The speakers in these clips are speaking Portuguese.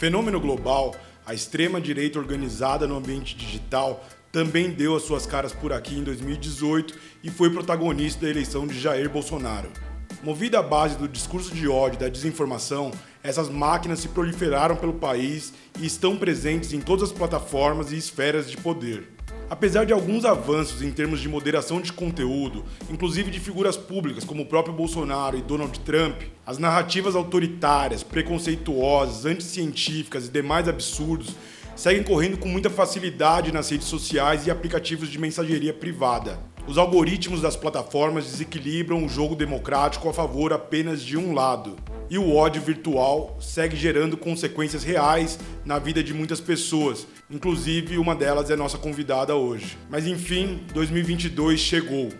Fenômeno global, a extrema-direita organizada no ambiente digital também deu as suas caras por aqui em 2018 e foi protagonista da eleição de Jair Bolsonaro. Movida à base do discurso de ódio e da desinformação, essas máquinas se proliferaram pelo país e estão presentes em todas as plataformas e esferas de poder. Apesar de alguns avanços em termos de moderação de conteúdo, inclusive de figuras públicas como o próprio Bolsonaro e Donald Trump, as narrativas autoritárias, preconceituosas, anticientíficas e demais absurdos seguem correndo com muita facilidade nas redes sociais e aplicativos de mensageria privada. Os algoritmos das plataformas desequilibram o jogo democrático a favor apenas de um lado. E o ódio virtual segue gerando consequências reais na vida de muitas pessoas, inclusive uma delas é nossa convidada hoje. Mas enfim, 2022 chegou.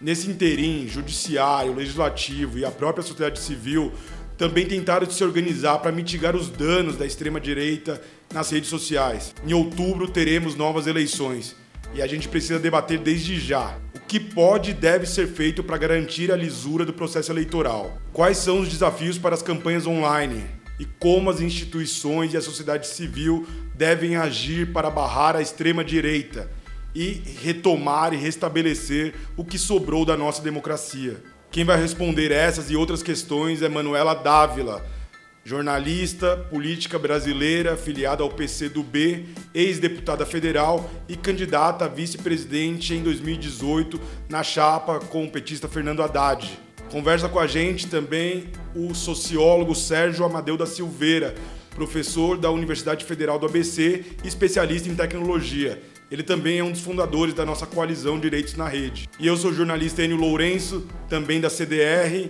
Nesse interim, judiciário, legislativo e a própria sociedade civil também tentaram se organizar para mitigar os danos da extrema-direita nas redes sociais. Em outubro teremos novas eleições e a gente precisa debater desde já que pode e deve ser feito para garantir a lisura do processo eleitoral. Quais são os desafios para as campanhas online e como as instituições e a sociedade civil devem agir para barrar a extrema-direita e retomar e restabelecer o que sobrou da nossa democracia. Quem vai responder essas e outras questões é Manuela Dávila, jornalista, política brasileira, filiada ao PCdoB, ex-deputada federal e candidata a vice-presidente em 2018 na chapa com o petista Fernando Haddad. Conversa com a gente também o sociólogo Sérgio Amadeu da Silveira, professor da Universidade Federal do ABC e especialista em tecnologia. Ele também é um dos fundadores da nossa coalizão Direitos na Rede. E eu sou o jornalista Enio Lourenço, também da CDR.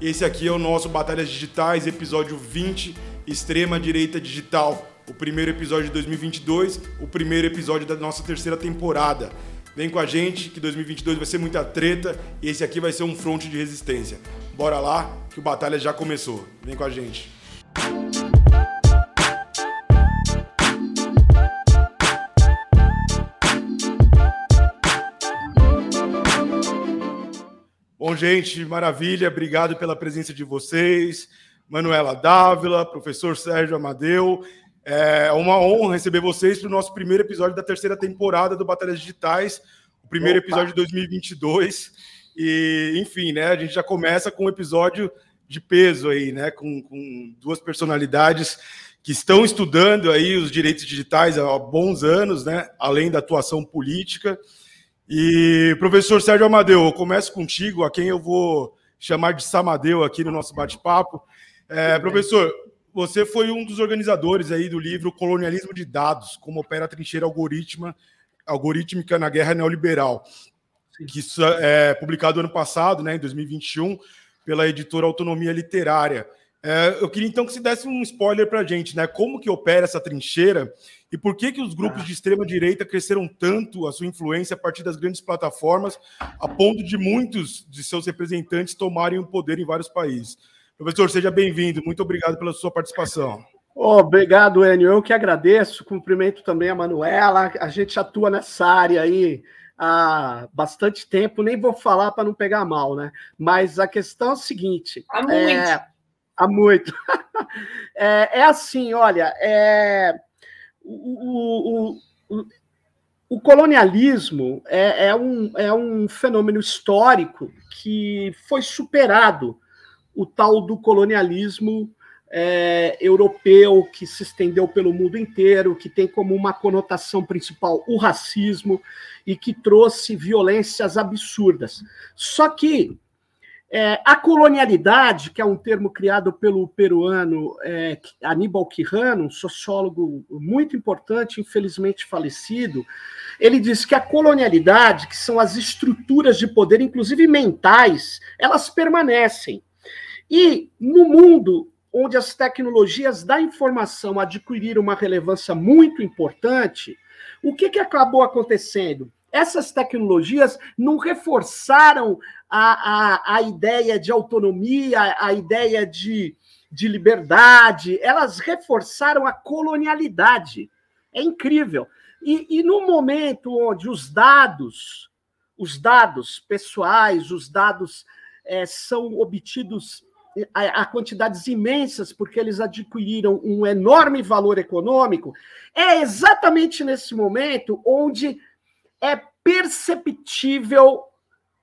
Esse aqui é o nosso Batalhas Digitais, episódio 20, Extrema Direita Digital. O primeiro episódio de 2022, o primeiro episódio da nossa terceira temporada. Vem com a gente, que 2022 vai ser muita treta e esse aqui vai ser um fronte de resistência. Bora lá, que o Batalha já começou. Vem com a gente. Bom, gente, maravilha. Obrigado pela presença de vocês. Manuela Dávila, professor Sérgio Amadeu. É uma honra receber vocês para o nosso primeiro episódio da terceira temporada do Batalhas Digitais, o primeiro Opa. episódio de 2022. E, enfim, né, a gente já começa com um episódio de peso aí, né, com, com duas personalidades que estão estudando aí os direitos digitais há bons anos, né, além da atuação política. E, professor Sérgio Amadeu, eu começo contigo, a quem eu vou chamar de Samadeu aqui no nosso bate-papo. É, professor, você foi um dos organizadores aí do livro Colonialismo de Dados, como opera a trincheira algoritma, algorítmica na guerra neoliberal, que é publicado ano passado, né, em 2021, pela editora Autonomia Literária. É, eu queria então que você desse um spoiler para a gente, né? Como que opera essa trincheira e por que, que os grupos de extrema direita cresceram tanto a sua influência a partir das grandes plataformas, a ponto de muitos de seus representantes tomarem o poder em vários países? Professor, seja bem-vindo. Muito obrigado pela sua participação. obrigado, Enio. Eu que agradeço. Cumprimento também a Manuela. A gente atua nessa área aí há bastante tempo. Nem vou falar para não pegar mal, né? Mas a questão é a seguinte. Há muito. É Há muito. é, é, assim, olha, é, o, o, o, colonialismo é, é, um, é um fenômeno histórico que foi superado, o tal do colonialismo é, europeu que se estendeu pelo mundo inteiro, que tem como uma conotação principal o racismo e que trouxe violências absurdas. Só que é, a colonialidade, que é um termo criado pelo peruano é, Aníbal Quijano, um sociólogo muito importante, infelizmente falecido, ele diz que a colonialidade, que são as estruturas de poder, inclusive mentais, elas permanecem. E no mundo onde as tecnologias da informação adquiriram uma relevância muito importante, o que, que acabou acontecendo? Essas tecnologias não reforçaram a, a, a ideia de autonomia, a ideia de, de liberdade, elas reforçaram a colonialidade. É incrível. E, e no momento onde os dados, os dados pessoais, os dados é, são obtidos a, a, quantidades imensas, porque eles adquiriram um enorme valor econômico, é exatamente nesse momento onde é perceptível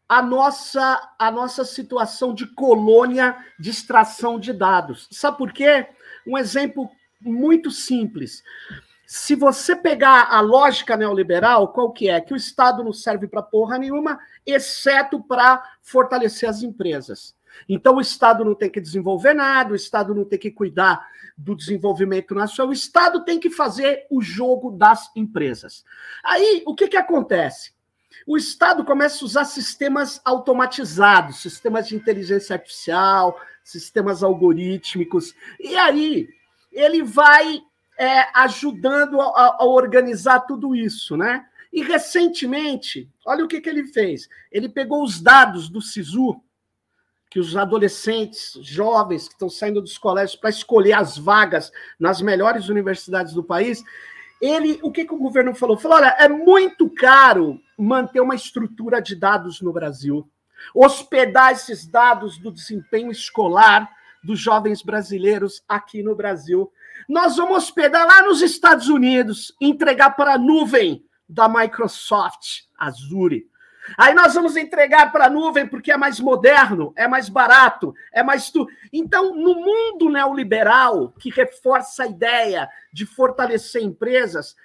a nossa, a nossa situação de colônia de extração de dados. Sabe por quê? Um exemplo muito simples. Se você pegar a lógica neoliberal, qual que é? Que o Estado não serve para porra nenhuma, exceto para fortalecer as empresas. Então, o Estado não tem que desenvolver nada, o Estado não tem que cuidar do desenvolvimento nacional, o Estado tem que fazer o jogo das empresas. Aí, o que, que acontece? O Estado começa a usar sistemas automatizados, sistemas de inteligência artificial, sistemas algorítmicos, e aí ele vai é, ajudando a, a, organizar tudo isso, né? E recentemente, olha o que, que ele fez. Ele pegou os dados do SISU, que os adolescentes, jovens que estão saindo dos colégios para escolher as vagas nas melhores universidades do país, ele, o que, que o governo falou? Falou: olha, é muito caro manter uma estrutura de dados no Brasil, hospedar esses dados do desempenho escolar dos jovens brasileiros aqui no Brasil. Nós vamos hospedar lá nos Estados Unidos, entregar para a nuvem da Microsoft, Azure. Aí nós vamos entregar para a nuvem porque é mais moderno, é mais barato, é mais tu. Então, no mundo neoliberal que reforça a ideia de fortalecer empresas,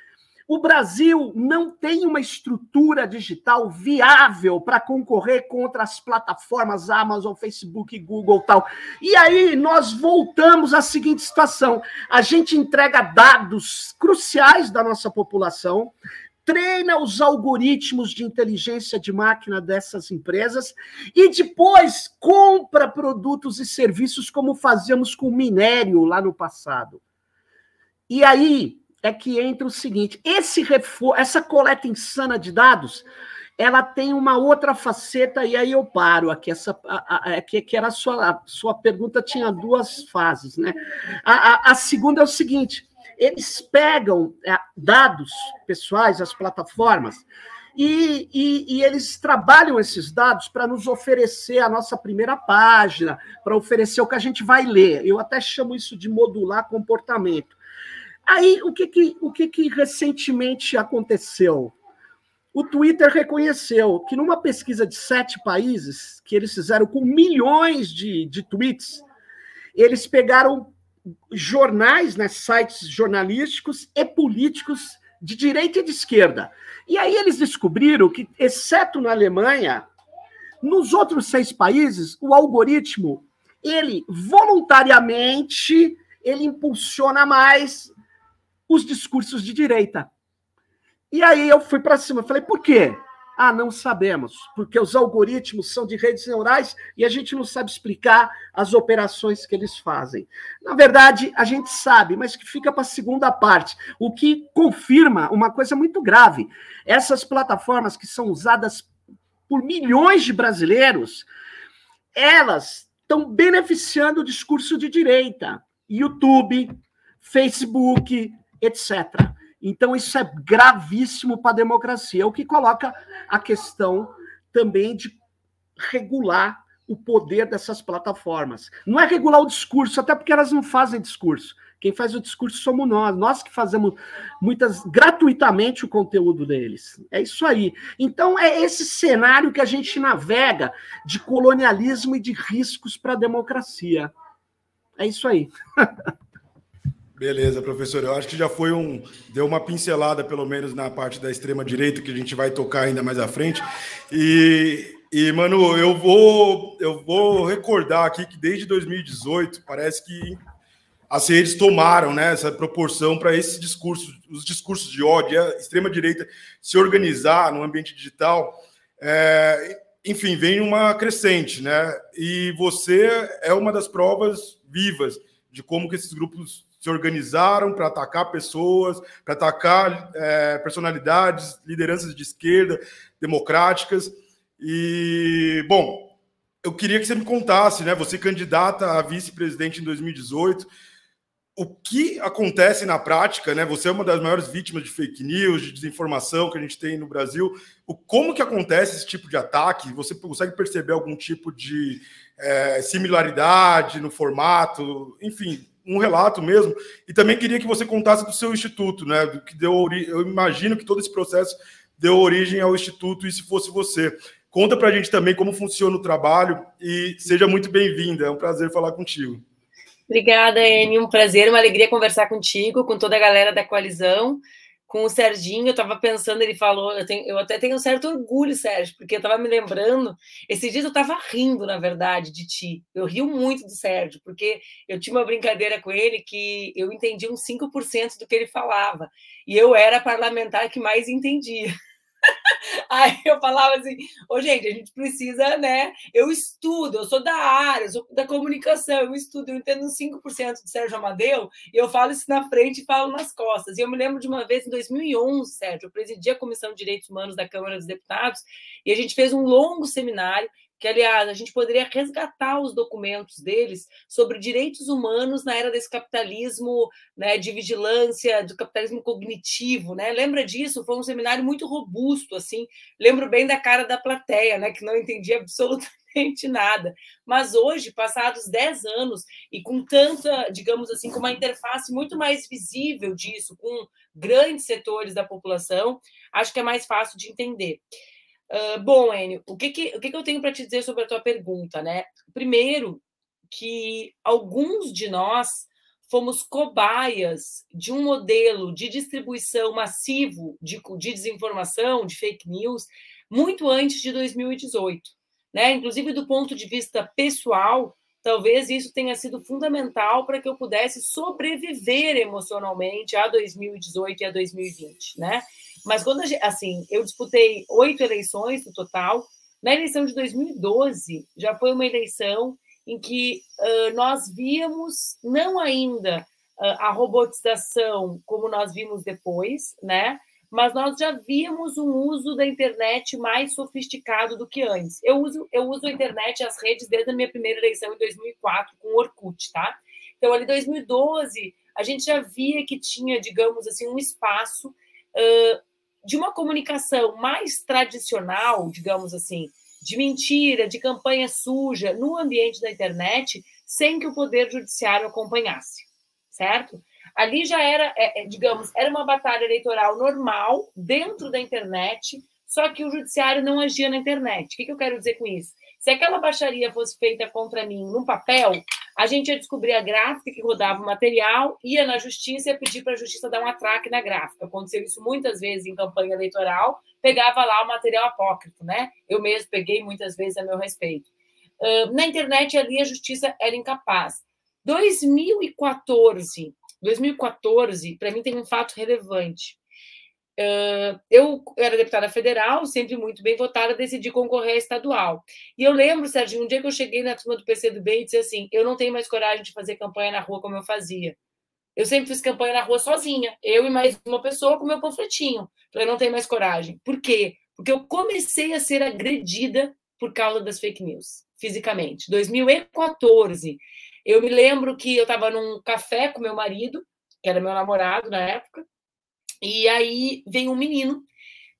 o Brasil não tem uma estrutura digital viável para concorrer contra as plataformas Amazon, Facebook, Google tal. E aí nós voltamos à seguinte situação: a gente entrega dados cruciais da nossa população, treina os algoritmos de inteligência de máquina dessas empresas e depois compra produtos e serviços como fazíamos com minério lá no passado. E aí é que entra o seguinte: esse refor essa coleta insana de dados, ela tem uma outra faceta e aí eu paro aqui essa a, a, que, que era a sua a sua pergunta tinha duas fases, né? A, a, a segunda é o seguinte: eles pegam é, dados pessoais, as plataformas, e, e, e, eles trabalham esses dados para nos oferecer a nossa primeira página, para oferecer o que a gente vai ler. Eu até chamo isso de modular comportamento. Aí, o que, que, o que, que recentemente aconteceu? O Twitter reconheceu que numa pesquisa de sete países, que eles fizeram com milhões de, de tweets, eles pegaram jornais, né, sites jornalísticos e políticos de direita e de esquerda. E aí eles descobriram que, exceto na Alemanha, nos outros seis países, o algoritmo, ele voluntariamente, ele impulsiona mais os discursos de direita. E aí eu fui para cima, falei, por quê? Ah, não sabemos, porque os algoritmos são de redes neurais e a gente não sabe explicar as operações que eles fazem. Na verdade, a gente sabe, mas que fica para a segunda parte, o que confirma uma coisa muito grave. Essas plataformas que são usadas por milhões de brasileiros, elas estão beneficiando o discurso de direita. YouTube, Facebook, etc. Então, isso é gravíssimo para a democracia, o que coloca a questão também de regular o poder dessas plataformas. Não é regular o discurso, até porque elas não fazem discurso. Quem faz o discurso somos nós, nós que fazemos muitas gratuitamente o conteúdo deles. É isso aí. Então é esse cenário que a gente navega de colonialismo e de riscos para a democracia. É isso aí. Beleza, professor. Eu acho que já foi um. Deu uma pincelada, pelo menos, na parte da extrema-direita, que a gente vai tocar ainda mais à frente. E, e, mano, eu vou, eu vou recordar aqui que desde 2018 parece que as redes tomaram né, essa proporção para esse discurso, os discursos de ódio, a extrema-direita se organizar no ambiente digital. É, enfim, vem uma crescente, né? E você é uma das provas vivas de como que esses grupos se organizaram para atacar pessoas, para atacar é, personalidades, lideranças de esquerda, democráticas. E, bom, eu queria que você me contasse, né? Você candidata a vice-presidente em 2018. O que acontece na prática, né? Você é uma das maiores vítimas de fake news, de desinformação que a gente tem no Brasil. O como que acontece esse tipo de ataque? Você consegue perceber algum tipo de é, similaridade no formato, enfim, um relato mesmo. E também queria que você contasse do seu instituto, né? Do que deu Eu imagino que todo esse processo deu origem ao instituto e se fosse você. Conta para a gente também como funciona o trabalho e seja muito bem-vinda. É um prazer falar contigo. Obrigada, Eni. Um prazer, uma alegria conversar contigo, com toda a galera da coalizão com o Serginho, eu estava pensando, ele falou, eu, tenho, eu, até tenho um certo orgulho, Sérgio, porque eu estava me lembrando, esses dias eu estava rindo, na verdade, de ti. Eu rio muito do Sérgio, porque eu tinha uma brincadeira com ele que eu entendi uns 5% do que ele falava, e eu era a parlamentar que mais entendia. Aí eu falava assim, ô gente, a gente precisa, né? Eu estudo, eu sou da área, sou da comunicação, eu estudo, eu entendo 5% de Sérgio Amadeu, e eu falo isso na frente e falo nas costas. E eu me lembro de uma vez, em 2011, Sérgio, eu presidi a Comissão de Direitos Humanos da Câmara dos Deputados, e a gente fez um longo seminário que, aliás, a gente poderia resgatar os documentos deles sobre direitos humanos na era desse capitalismo né, de vigilância, do capitalismo cognitivo. Né? Lembra disso? Foi um seminário muito robusto, assim. Lembro bem da cara da plateia, né, que não entendia absolutamente nada. Mas hoje, passados 10 anos, e com tanta, digamos assim, com uma interface muito mais visível disso, com grandes setores da população, acho que é mais fácil de entender. Bom, Enio, o que, que, o que, que eu tenho para te dizer sobre a tua pergunta, né? Primeiro, que alguns de nós fomos cobaias de um modelo de distribuição massivo de, de desinformação, de fake news, muito antes de 2018. Né? Inclusive, do ponto de vista pessoal, talvez isso tenha sido fundamental para que eu pudesse sobreviver emocionalmente a 2018 e a 2020, né? Mas quando gente, assim, eu disputei oito eleições no total. Na eleição de 2012 já foi uma eleição em que uh, nós víamos não ainda uh, a robotização como nós vimos depois, né? Mas nós já víamos um uso da internet mais sofisticado do que antes. Eu uso, eu uso a internet as redes desde a minha primeira eleição em 2004 com o Orkut, tá? Então, ali em 2012, a gente já via que tinha, digamos assim, um espaço uh, de uma comunicação mais tradicional, digamos assim, de mentira, de campanha suja no ambiente da internet, sem que o poder judiciário acompanhasse, certo? Ali já era, é, é, digamos, era uma batalha eleitoral normal dentro da internet, só que o judiciário não agia na internet. O que, que eu quero dizer com isso? Se aquela baixaria fosse feita contra mim num papel, a gente ia descobrir a gráfica que rodava o material, ia na justiça e ia pedir para a justiça dar um atraque na gráfica. Aconteceu isso muitas vezes em campanha eleitoral, pegava lá o material apócrifo, né? Eu mesmo peguei muitas vezes a meu respeito. Na internet, ali a justiça era incapaz. 2014, 2014, para mim tem um fato relevante. Eu era deputada federal, sempre muito bem votada, decidi concorrer a estadual. E eu lembro, Sérgio, um dia que eu cheguei na turma do PCdoB e disse assim: eu não tenho mais coragem de fazer campanha na rua como eu fazia. Eu sempre fiz campanha na rua sozinha, eu e mais uma pessoa com meu panfletinho. Falei, não tenho mais coragem. Por quê? Porque eu comecei a ser agredida por causa das fake news, fisicamente. 2014, eu me lembro que eu estava num café com meu marido, que era meu namorado na época, e aí veio um menino,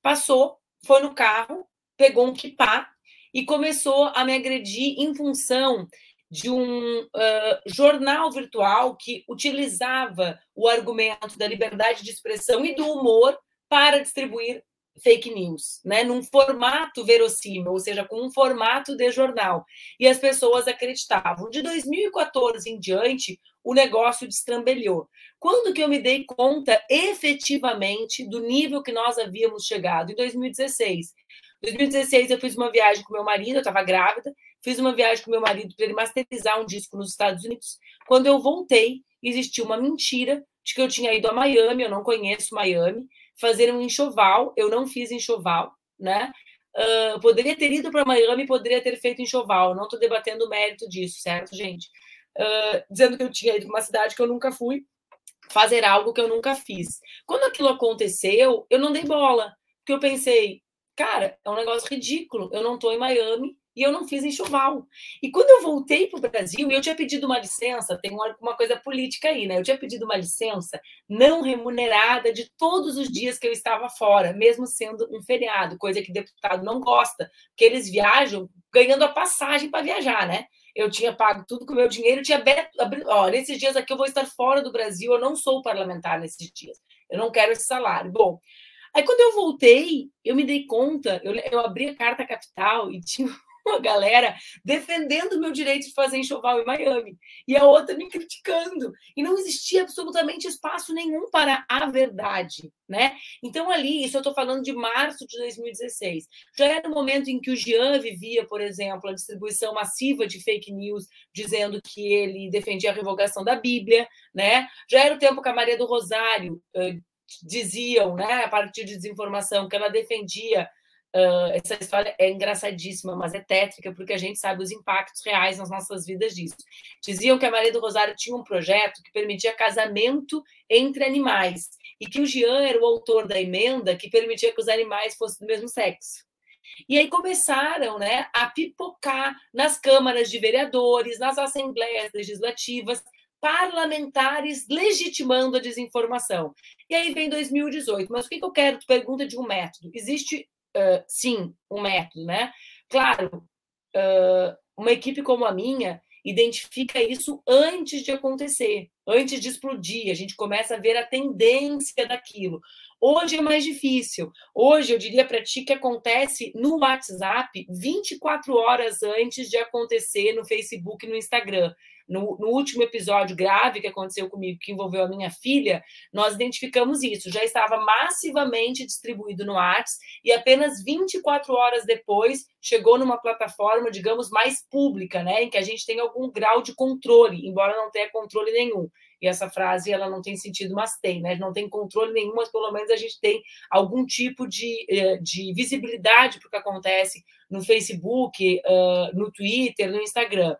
passou, foi no carro, pegou um kipá e começou a me agredir em função de um uh, jornal virtual que utilizava o argumento da liberdade de expressão e do humor para distribuir fake news, né, num formato verossímil, ou seja, com um formato de jornal. E as pessoas acreditavam. De 2014 em diante, o negócio destrambelhou. Quando que eu me dei conta efetivamente do nível que nós havíamos chegado? Em 2016. Em 2016 eu fiz uma viagem com meu marido, eu estava grávida, fiz uma viagem com meu marido para ele masterizar um disco nos Estados Unidos. Quando eu voltei, existiu uma mentira de que eu tinha ido a Miami, eu não conheço Miami, fazer um enxoval, eu não fiz enxoval, né? Uh, poderia ter ido para Miami, poderia ter feito enxoval, não estou debatendo o mérito disso, certo, gente? Uh, dizendo que eu tinha ido para uma cidade que eu nunca fui, fazer algo que eu nunca fiz. Quando aquilo aconteceu, eu não dei bola, porque eu pensei, cara, é um negócio ridículo, eu não estou em Miami, e eu não fiz enxoval. E quando eu voltei para o Brasil, eu tinha pedido uma licença, tem uma, uma coisa política aí, né? Eu tinha pedido uma licença não remunerada de todos os dias que eu estava fora, mesmo sendo um feriado, coisa que deputado não gosta, porque eles viajam ganhando a passagem para viajar, né? Eu tinha pago tudo com o meu dinheiro, tinha aberto, ó, nesses dias aqui eu vou estar fora do Brasil, eu não sou parlamentar nesses dias, eu não quero esse salário. Bom, aí quando eu voltei, eu me dei conta, eu, eu abri a carta capital e tinha uma galera defendendo o meu direito de fazer enxoval em Miami e a outra me criticando. E não existia absolutamente espaço nenhum para a verdade, né? Então, ali, isso eu estou falando de março de 2016. Já era o momento em que o Jean vivia, por exemplo, a distribuição massiva de fake news dizendo que ele defendia a revogação da Bíblia, né? Já era o tempo que a Maria do Rosário uh, diziam, né, a partir de desinformação, que ela defendia Uh, essa história é engraçadíssima, mas é tétrica, porque a gente sabe os impactos reais nas nossas vidas disso. Diziam que a Maria do Rosário tinha um projeto que permitia casamento entre animais, e que o Jean era o autor da emenda que permitia que os animais fossem do mesmo sexo. E aí começaram né, a pipocar nas câmaras de vereadores, nas assembleias legislativas, parlamentares legitimando a desinformação. E aí vem 2018. Mas o que eu quero? Tu pergunta de um método. Existe sim, um método, né? Claro, uh, uma equipe como a minha identifica isso antes de acontecer, antes de explodir. A gente começa a ver a tendência daquilo. Hoje é mais difícil. Hoje eu diria para ti que acontece no WhatsApp 24 horas antes de acontecer no Facebook e no Instagram no, no, último episódio grave que aconteceu comigo, que envolveu a minha filha, nós identificamos isso. Já estava massivamente distribuído no Whats e apenas 24 horas depois chegou numa plataforma, digamos, mais pública, né, em que a gente tem algum grau de controle, embora não tenha controle nenhum. E essa frase ela não tem sentido, mas tem, né? Não tem controle nenhum, mas pelo menos a gente tem algum tipo de, eh, de visibilidade para o que acontece no Facebook, no Twitter, no Instagram.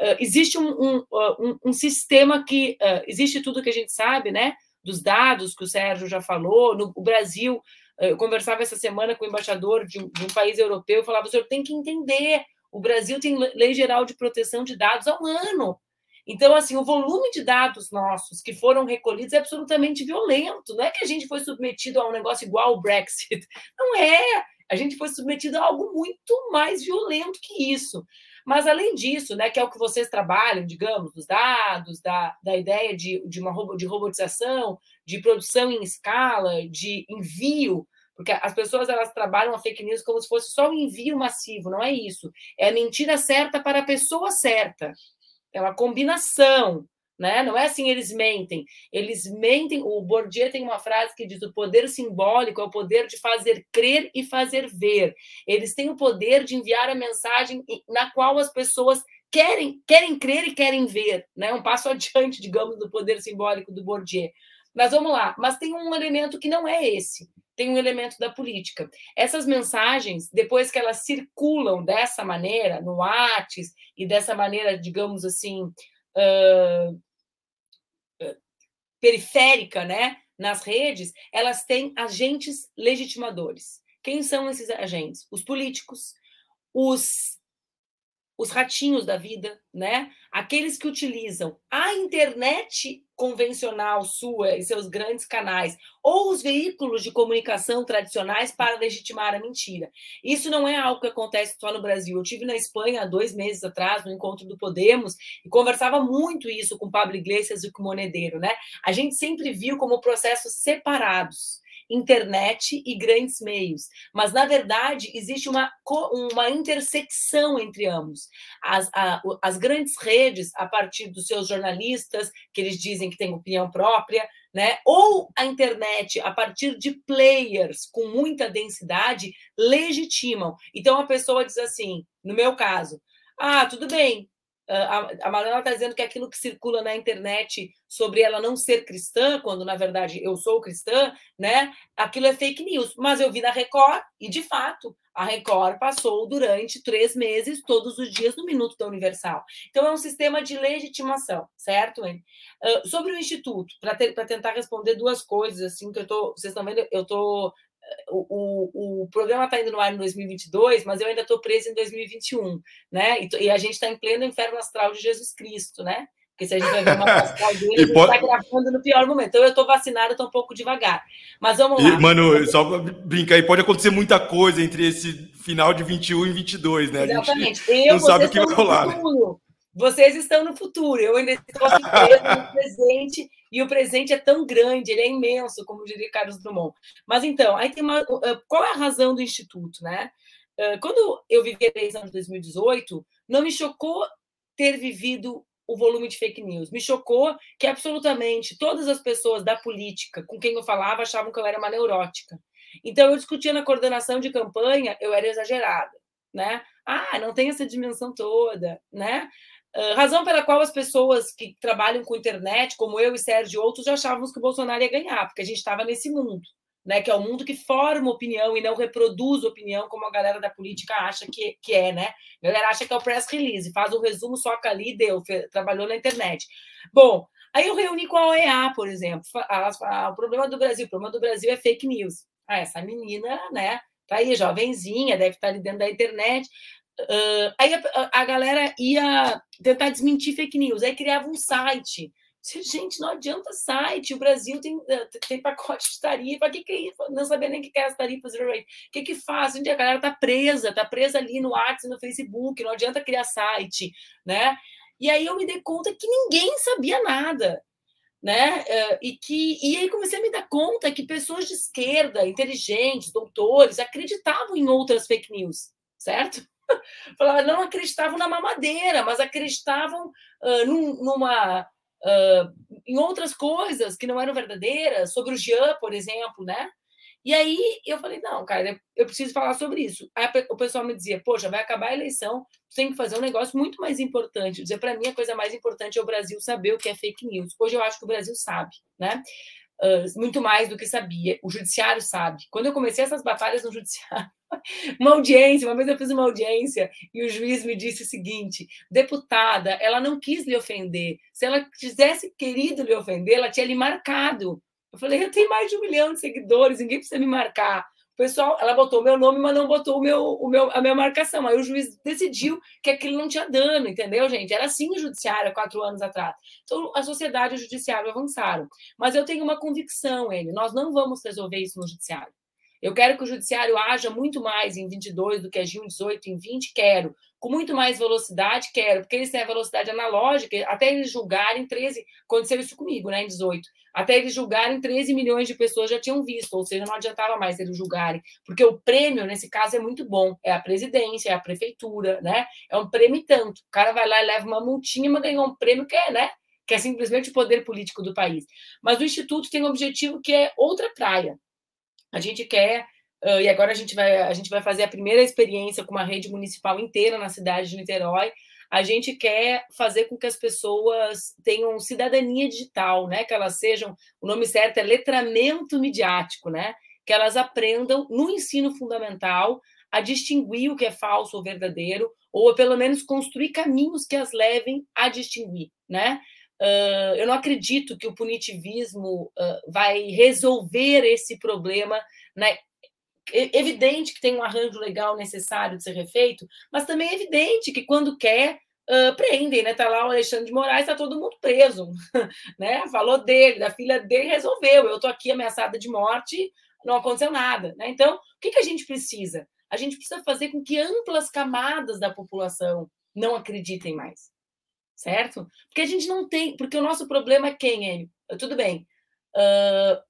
Uh, existe um, um, um, um, sistema que uh, existe tudo que a gente sabe, né? Dos dados que o Sérgio já falou. No Brasil, uh, eu conversava essa semana com o embaixador de um, de um país europeu, falava: o senhor tem que entender, o Brasil tem lei geral de proteção de dados há um ano. Então, assim, o volume de dados nossos que foram recolhidos é absolutamente violento. Não é que a gente foi submetido a um negócio igual ao Brexit. Não é. A gente foi submetido a algo muito mais violento que isso. Mas, além disso, né, que é o que vocês trabalham, digamos, dos dados, da, da ideia de, de uma de robotização, de produção em escala, de envio, porque as pessoas elas trabalham a fake news como se fosse só um envio massivo, não é isso. É a mentira certa para a pessoa certa. É uma combinação né? Não é assim eles mentem. Eles mentem. O Bourdieu tem uma frase que diz: o poder simbólico é o poder de fazer crer e fazer ver. Eles têm o poder de enviar a mensagem na qual as pessoas querem querem crer e querem ver, né? Um passo adiante, digamos, do poder simbólico do Bourdieu. Mas vamos lá. Mas tem um elemento que não é esse. Tem um elemento da política. Essas mensagens, depois que elas circulam dessa maneira no Whats e dessa maneira, digamos assim, uh, periférica, né, nas redes, elas têm agentes legitimadores. Quem são esses agentes? Os políticos, os os ratinhos da vida, né? Aqueles que utilizam a internet convencional sua e seus grandes canais, ou os veículos de comunicação tradicionais para legitimar a mentira. Isso não é algo que acontece só no Brasil. Eu tive na Espanha há dois meses atrás, no encontro do Podemos, e conversava muito isso com Pablo Iglesias e com o Monedeiro, né? A gente sempre viu como processos separados internet e grandes meios. Mas, na verdade, existe uma, uma intersecção entre ambos. As, a, as grandes redes, a partir dos seus jornalistas, que eles dizem que têm opinião própria, né? ou a internet, a partir de players com muita densidade, legitimam. Então, a pessoa diz assim, no meu caso, ah, tudo bem, a, a Manuela está dizendo que aquilo que circula na internet sobre ela não ser cristã, quando na verdade eu sou cristã, né? Aquilo é fake news. Mas eu vi na Record e, de fato, a Record passou durante três meses, todos os dias, no Minuto da Universal. Então, é um sistema de legitimação, certo? Uh, sobre o Instituto, para tentar responder duas coisas, assim, que eu tô. Vocês estão vendo, eu estou o, o, o programa está indo no ar em 2022, mas eu ainda estou preso em 2021, né? E, e a gente está em pleno inferno astral de Jesus Cristo, né? Porque se a gente vai ver uma astral dele, a gente está pode... gravando no pior momento. Então eu estou vacinada, estou um pouco devagar. Mas vamos lá. E, mano, só brincar aí, pode acontecer muita coisa entre esse final de 21 e 22, né? Exatamente. A gente eu, não sabe o que vai rolar. Né? vocês estão no futuro, eu ainda estou aqui preso no presente, e o presente é tão grande, ele é imenso, como diria Carlos Drummond. Mas então, aí tem uma. Qual é a razão do Instituto, né? Quando eu vivi a eleição de 2018, não me chocou ter vivido o volume de fake news. Me chocou que absolutamente todas as pessoas da política com quem eu falava achavam que eu era uma neurótica. Então eu discutia na coordenação de campanha, eu era exagerada, né? Ah, não tem essa dimensão toda, né? Uh, razão pela qual as pessoas que trabalham com internet, como eu e Sérgio e outros, já achávamos que o Bolsonaro ia ganhar, porque a gente estava nesse mundo né, que é o mundo que forma opinião e não reproduz opinião, como a galera da política acha que, que é, né? A galera acha que é o press release, faz um resumo, soca ali deu, trabalhou na internet. Bom, aí eu reuni com a OEA, por exemplo. A, a, o problema do Brasil, o problema do Brasil é fake news. Ah, essa menina, né, tá aí, jovenzinha, deve estar ali dentro da internet. Uh, aí a, a galera ia tentar desmentir fake news, aí criava um site Gente, não adianta site. O Brasil tem, eh, tem pacote de tarifa. O que, que é isso? Não sabia nem o que é as tarifas. O que, que faz? A galera tá presa, tá presa ali no WhatsApp, no Facebook. Não adianta criar site, né? E aí eu me dei conta que ninguém sabia nada, né? E que e aí comecei a me dar conta que pessoas de esquerda, inteligentes, doutores, acreditavam em outras fake news, certo? Falavam, não acreditavam na mamadeira, mas acreditavam uh, num, numa uh, em outras coisas que não eram verdadeiras, sobre o Jean, por exemplo, né? E aí eu falei, não, cara, eu preciso falar sobre isso. Aí o pessoal me dizia, poxa, vai acabar a eleição, você tem que fazer um negócio muito mais importante. Dizer, para mim, a coisa mais importante é o Brasil saber o que é fake news. Hoje eu acho que o Brasil sabe, né? Uh, muito mais do que sabia. O judiciário sabe. Quando eu comecei essas batalhas no judiciário, uma audiência, uma vez eu fiz uma audiência e o juiz me disse o seguinte: deputada, ela não quis lhe ofender. Se ela tivesse querido lhe ofender, ela tinha lhe marcado. Eu falei, eu tenho mais de um milhão de seguidores, ninguém precisa me marcar. Pessoal, ela botou o meu nome, mas não botou o meu, o meu, a minha marcação. Aí o juiz decidiu que aquilo não tinha dano, entendeu, gente? Era assim o judiciário há quatro anos atrás. Então, a sociedade e o judiciário avançaram. Mas eu tenho uma convicção, ele, nós não vamos resolver isso no judiciário. Eu quero que o judiciário haja muito mais em 22 do que agiu em 18, em 20, quero. Com muito mais velocidade, quero, porque eles têm a velocidade analógica, até eles julgarem 13, aconteceu isso comigo, né, em 18. Até eles julgarem 13 milhões de pessoas já tinham visto, ou seja, não adiantava mais eles julgarem, porque o prêmio nesse caso é muito bom, é a presidência, é a prefeitura, né? É um prêmio tanto. O cara vai lá e leva uma multinha, mas ganhou um prêmio que é, né? Que é simplesmente o poder político do país. Mas o instituto tem um objetivo que é outra praia, a gente quer Uh, e agora a gente, vai, a gente vai fazer a primeira experiência com uma rede municipal inteira na cidade de Niterói. A gente quer fazer com que as pessoas tenham cidadania digital, né? Que elas sejam, o nome certo é letramento midiático, né? Que elas aprendam no ensino fundamental a distinguir o que é falso ou verdadeiro, ou pelo menos construir caminhos que as levem a distinguir, né? Uh, eu não acredito que o punitivismo uh, vai resolver esse problema. Né? Evidente que tem um arranjo legal necessário de ser refeito, mas também é evidente que quando quer, uh, prendem, né? Tá lá o Alexandre de Moraes, está todo mundo preso, né? Falou dele, da filha dele, resolveu. Eu estou aqui ameaçada de morte, não aconteceu nada, né? Então, o que, que a gente precisa? A gente precisa fazer com que amplas camadas da população não acreditem mais certo? Porque a gente não tem, porque o nosso problema é quem, Enio? Tudo bem. Uh,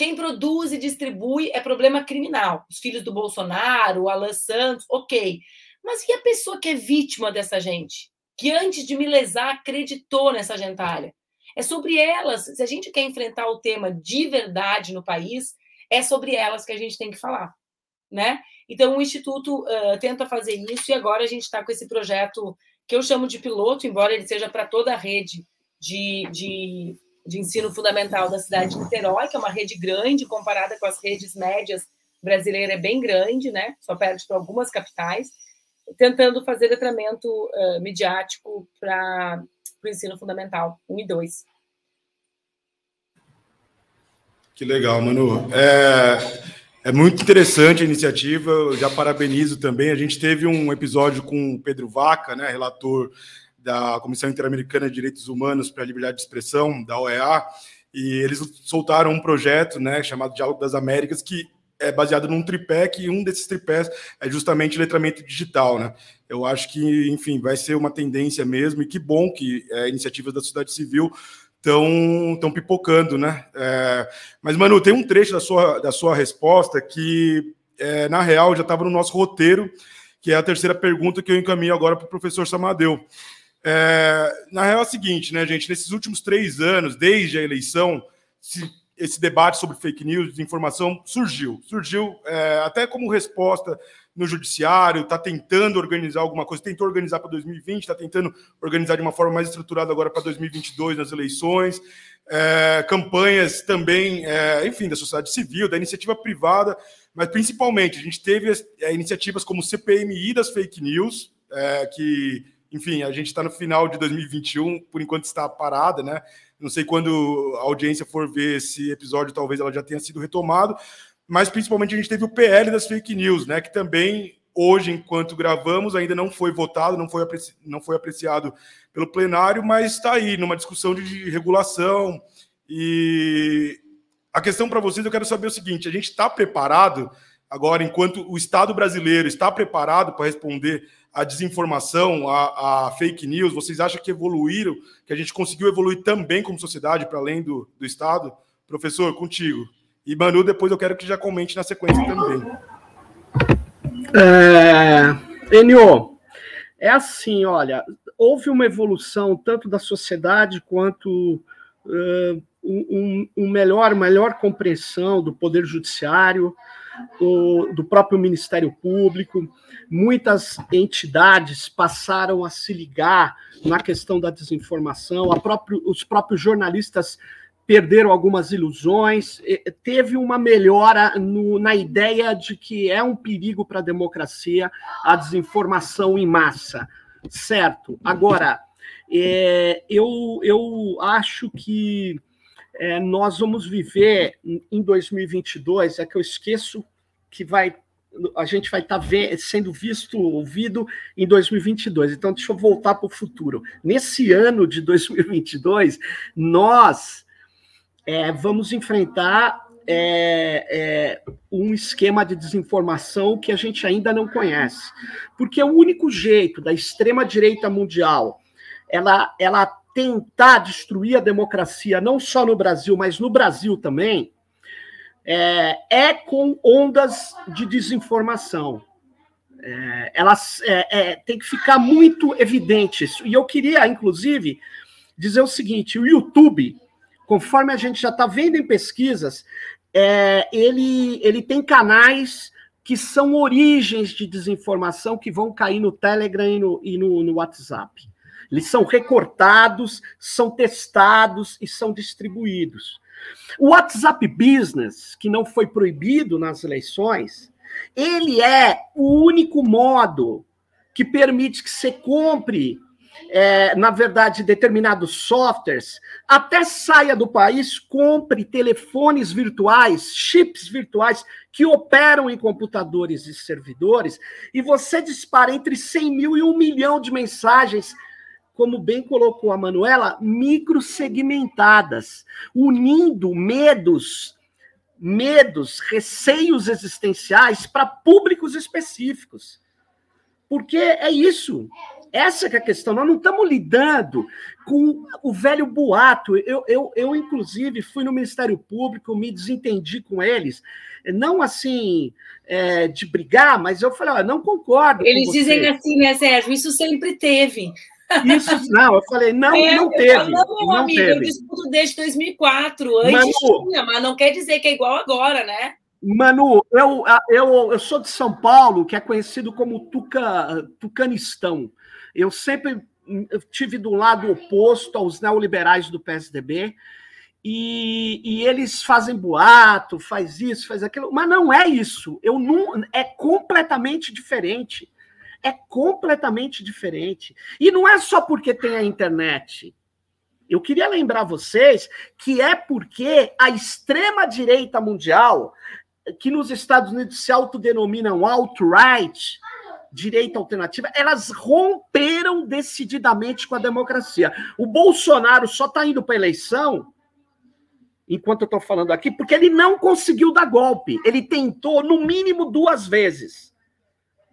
quem produz e distribui é problema criminal. Os filhos do Bolsonaro, o Alan Santos, ok. Mas e a pessoa que é vítima dessa gente? Que antes de me lesar acreditou nessa gentalha? É sobre elas. Se a gente quer enfrentar o tema de verdade no país, é sobre elas que a gente tem que falar, né? Então o Instituto uh, tenta fazer isso e agora a gente está com esse projeto que eu chamo de piloto, embora ele seja para toda a rede de, de, de ensino fundamental da cidade de Niterói, que é uma rede grande comparada com as redes médias brasileiras, é bem grande, né? Só perde para algumas capitais, tentando fazer letramento uh, midiático para o ensino fundamental 1 e 2. Que legal, Manu. É... É muito interessante a iniciativa, eu já parabenizo também. A gente teve um episódio com o Pedro Vaca, né, relator da Comissão Interamericana de Direitos Humanos para a Liberdade de Expressão, da OEA, e eles soltaram um projeto né, chamado Diálogo das Américas, que é baseado num tripé, que um desses tripés é justamente letramento digital, né? Eu acho que, enfim, vai ser uma tendência mesmo, e que bom que é, iniciativas da sociedade civil estão tão pipocando, né? É, mas, Manu, tem um trecho da sua, da sua resposta que, é, na real, já estava no nosso roteiro, que é a terceira pergunta que eu encaminho agora para o professor Samadeu. É, na real é o seguinte, né, gente? Nesses últimos três anos, desde a eleição, se, esse debate sobre fake news, desinformação, surgiu. Surgiu é, até como resposta no judiciário, está tentando organizar alguma coisa, tentou organizar para 2020, está tentando organizar de uma forma mais estruturada agora para 2022 nas eleições, é, campanhas também, é, enfim, da sociedade civil, da iniciativa privada, mas principalmente a gente teve é, iniciativas como CPMI das fake news, é, que, enfim, a gente está no final de 2021, por enquanto está parada, né? Não sei quando a audiência for ver esse episódio, talvez ela já tenha sido retomado, mas principalmente a gente teve o PL das fake news, né? Que também hoje, enquanto gravamos, ainda não foi votado, não foi, apreci não foi apreciado pelo plenário, mas está aí numa discussão de regulação. E a questão para vocês, eu quero saber o seguinte: a gente está preparado agora, enquanto o Estado brasileiro está preparado para responder à desinformação, à, à, fake news? Vocês acham que evoluíram, que a gente conseguiu evoluir também como sociedade para além do, do Estado? Professor, contigo. E Manu, depois eu quero que já comente na sequência também. É, Enio, é assim, olha, houve uma evolução tanto da sociedade quanto uh, um, um, melhor, melhor compreensão do poder judiciário, do, do próprio Ministério Público. Muitas entidades passaram a se ligar na questão da desinformação, próprio, os próprios jornalistas perderam algumas ilusões, teve uma melhora no, na ideia de que é um perigo para a democracia a desinformação em massa, certo? Agora, é, eu, eu acho que é, nós vamos viver em 2022, é que eu esqueço que vai a gente vai estar tá sendo visto, ouvido em 2022. Então, deixa eu voltar para o futuro. Nesse ano de 2022, nós é, vamos enfrentar é, é, um esquema de desinformação que a gente ainda não conhece. Porque o único jeito da extrema-direita mundial ela, ela tentar destruir a democracia, não só no Brasil, mas no Brasil também, é, é com ondas de desinformação. É, elas é, é, tem que ficar muito evidente isso. E eu queria, inclusive, dizer o seguinte: o YouTube conforme a gente já está vendo em pesquisas, é, ele, ele tem canais que são origens de desinformação que vão cair no Telegram e no, e no, no WhatsApp. Eles são recortados, são testados e são distribuídos. O WhatsApp Business, que não foi proibido nas eleições, ele é o único modo que permite que você compre é, na verdade, determinados softwares, até saia do país, compre telefones virtuais, chips virtuais que operam em computadores e servidores, e você dispara entre 100 mil e 1 milhão de mensagens, como bem colocou a Manuela, microsegmentadas, unindo medos medos, receios existenciais para públicos específicos. Porque é isso. Essa é a questão. Nós não estamos lidando com o velho boato. Eu, eu, eu, inclusive, fui no Ministério Público, me desentendi com eles. Não assim é, de brigar, mas eu falei, não concordo. Eles dizem assim, né, Sérgio? Isso sempre teve. Isso, não, eu falei, não, é, não teve. Não, não amigo, teve. eu discuto desde 2004, antes Manu, tinha, mas não quer dizer que é igual agora, né? Manu, eu, eu, eu sou de São Paulo, que é conhecido como Tuca, Tucanistão. Eu sempre tive do lado oposto aos neoliberais do PSDB, e, e, eles fazem boato, faz isso, faz aquilo, mas não é isso. Eu não, é completamente diferente. É completamente diferente. E não é só porque tem a internet. Eu queria lembrar vocês que é porque a extrema direita mundial, que nos Estados Unidos se autodenominam alt-right, direita alternativa, elas romperam decididamente com a democracia. O Bolsonaro só está indo para a eleição enquanto eu estou falando aqui, porque ele não conseguiu dar golpe. Ele tentou, no mínimo, duas vezes.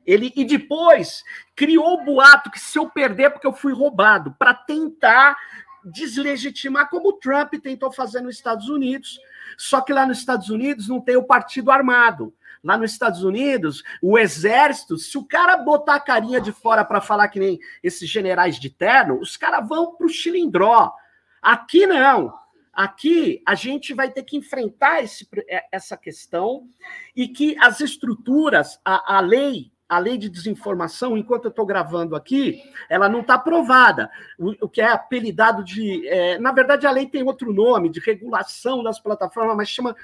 Ele, e depois criou o boato que se eu perder, porque eu fui roubado, para tentar deslegitimar, como o Trump tentou fazer nos Estados Unidos. Só que lá nos Estados Unidos não tem o partido armado. Lá nos Estados Unidos, o exército, se o cara botar a carinha de fora para falar que nem esses generais de terno, os caras vão para o chilindró. Aqui não. Aqui a gente vai ter que enfrentar esse, é, essa questão e que as estruturas, a, a lei, a lei de desinformação, enquanto eu estou gravando aqui, ela não está aprovada. O, o, que é apelidado de. É, na verdade, a lei tem outro nome, de regulação das plataformas, mas chama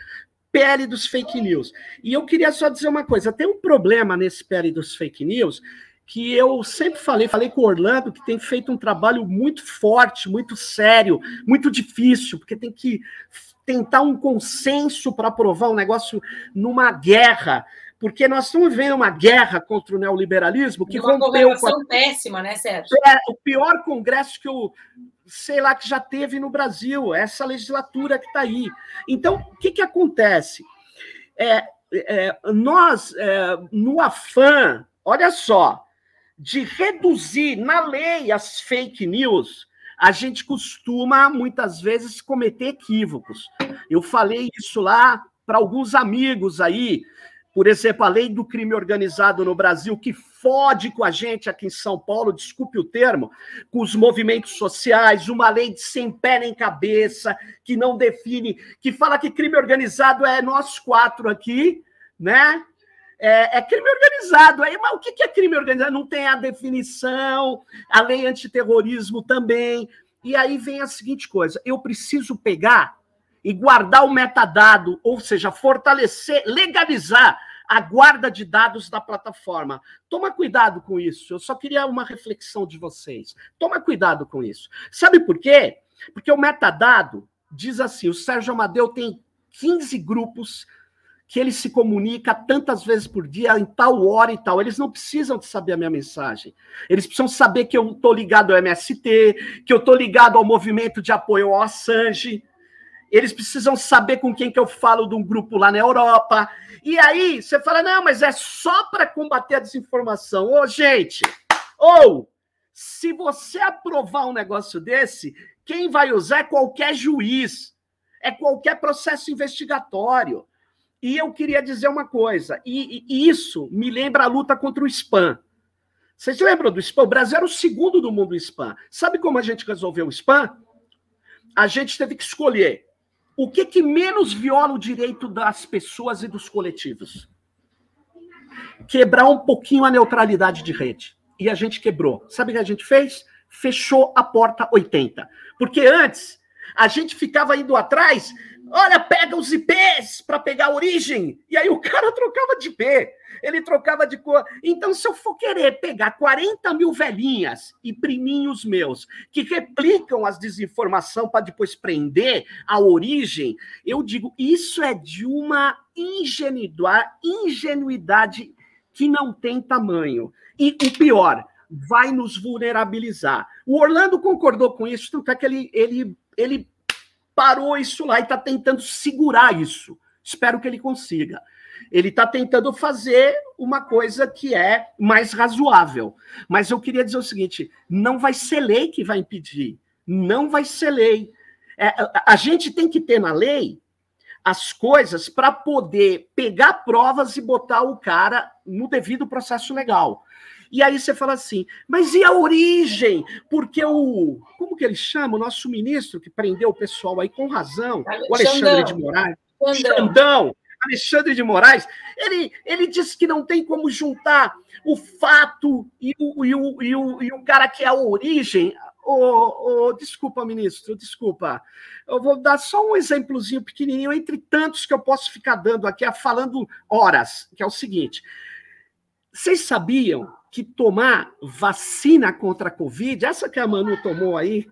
PL dos fake news. E eu queria só dizer uma coisa: tem um problema nesse PL dos fake news que eu sempre falei, falei com o Orlando, que tem feito um trabalho muito forte, muito sério, muito difícil, porque tem que tentar um consenso para aprovar um negócio numa guerra, porque nós estamos vivendo uma guerra contra o neoliberalismo que uma rompeu com a... péssima, né, Sérgio? É o pior congresso que eu sei lá que já teve no Brasil, essa legislatura que está aí. Então, o que, que acontece? É, é, nós, é, no afã, olha só, de reduzir na lei as fake news, a gente costuma muitas vezes cometer equívocos. Eu falei isso lá para alguns amigos aí, por exemplo, a lei do crime organizado no Brasil, que fode com a gente aqui em São Paulo, desculpe o termo, com os movimentos sociais, uma lei de sem pé nem cabeça, que não define, que fala que crime organizado é nós quatro aqui, né? é, é, crime organizado. Aí, mas o que é crime organizado? Não tem a definição, a lei antiterrorismo também. E aí vem a seguinte coisa: eu preciso pegar e guardar o metadado, ou seja, fortalecer, legalizar a guarda de dados da plataforma. Toma cuidado com isso. Eu só queria uma reflexão de vocês. Toma cuidado com isso. Sabe por quê? Porque o metadado diz assim: o Sérgio Amadeu tem 15 grupos que ele se comunica tantas vezes por dia, em tal hora e tal. Eles não precisam de saber a minha mensagem. Eles precisam saber que eu estou ligado ao MST, que eu estou ligado ao movimento de apoio ao Assange. Eles precisam saber com quem que eu falo de um grupo lá na Europa. E aí, você fala, não, mas é só para combater a desinformação. Ô, gente, ou, se você aprovar um negócio desse, quem vai usar é qualquer juiz, é qualquer processo investigatório. E eu queria dizer uma coisa, e, e, isso me lembra a luta contra o spam. Vocês lembram do spam? O Brasil era o segundo do mundo em spam. Sabe como a gente resolveu o spam? A gente teve que escolher o que, que menos viola o direito das pessoas e dos coletivos. Quebrar um pouquinho a neutralidade de rede. E a gente quebrou. Sabe o que a gente fez? Fechou a porta 80. Porque antes a gente ficava indo atrás Olha, pega os IPs para pegar a origem. E aí o cara trocava de IP, ele trocava de cor. Então, se eu for querer pegar 40 mil velhinhas e priminhos meus que replicam as desinformação para depois prender a origem, eu digo, isso é de uma ingenuidade, ingenuidade que não tem tamanho. E o pior, vai nos vulnerabilizar. O Orlando concordou com isso, tanto é que ele, ele, ele parou isso lá e está tentando segurar isso. Espero que ele consiga. Ele está tentando fazer uma coisa que é mais razoável. Mas eu queria dizer o seguinte: não vai ser lei que vai impedir. Não vai ser lei. É, a gente tem que ter na lei as coisas para poder pegar provas e botar o cara no devido processo legal. E aí você fala assim, mas e a origem? Porque o. Como que ele chama? O nosso ministro que prendeu o pessoal aí com razão, o Alexandre Xandão. de Moraes. Xandão. Xandão. Alexandre de Moraes, ele, ele disse que não tem como juntar o fato e o, e o, e o, e o cara que é a origem. Oh, oh, desculpa, ministro, desculpa. Eu vou dar só um exemplozinho pequenininho, entre tantos que eu posso ficar dando aqui, falando horas, que é o seguinte. Vocês sabiam que tomar vacina contra a Covid, essa que a Manu tomou aí,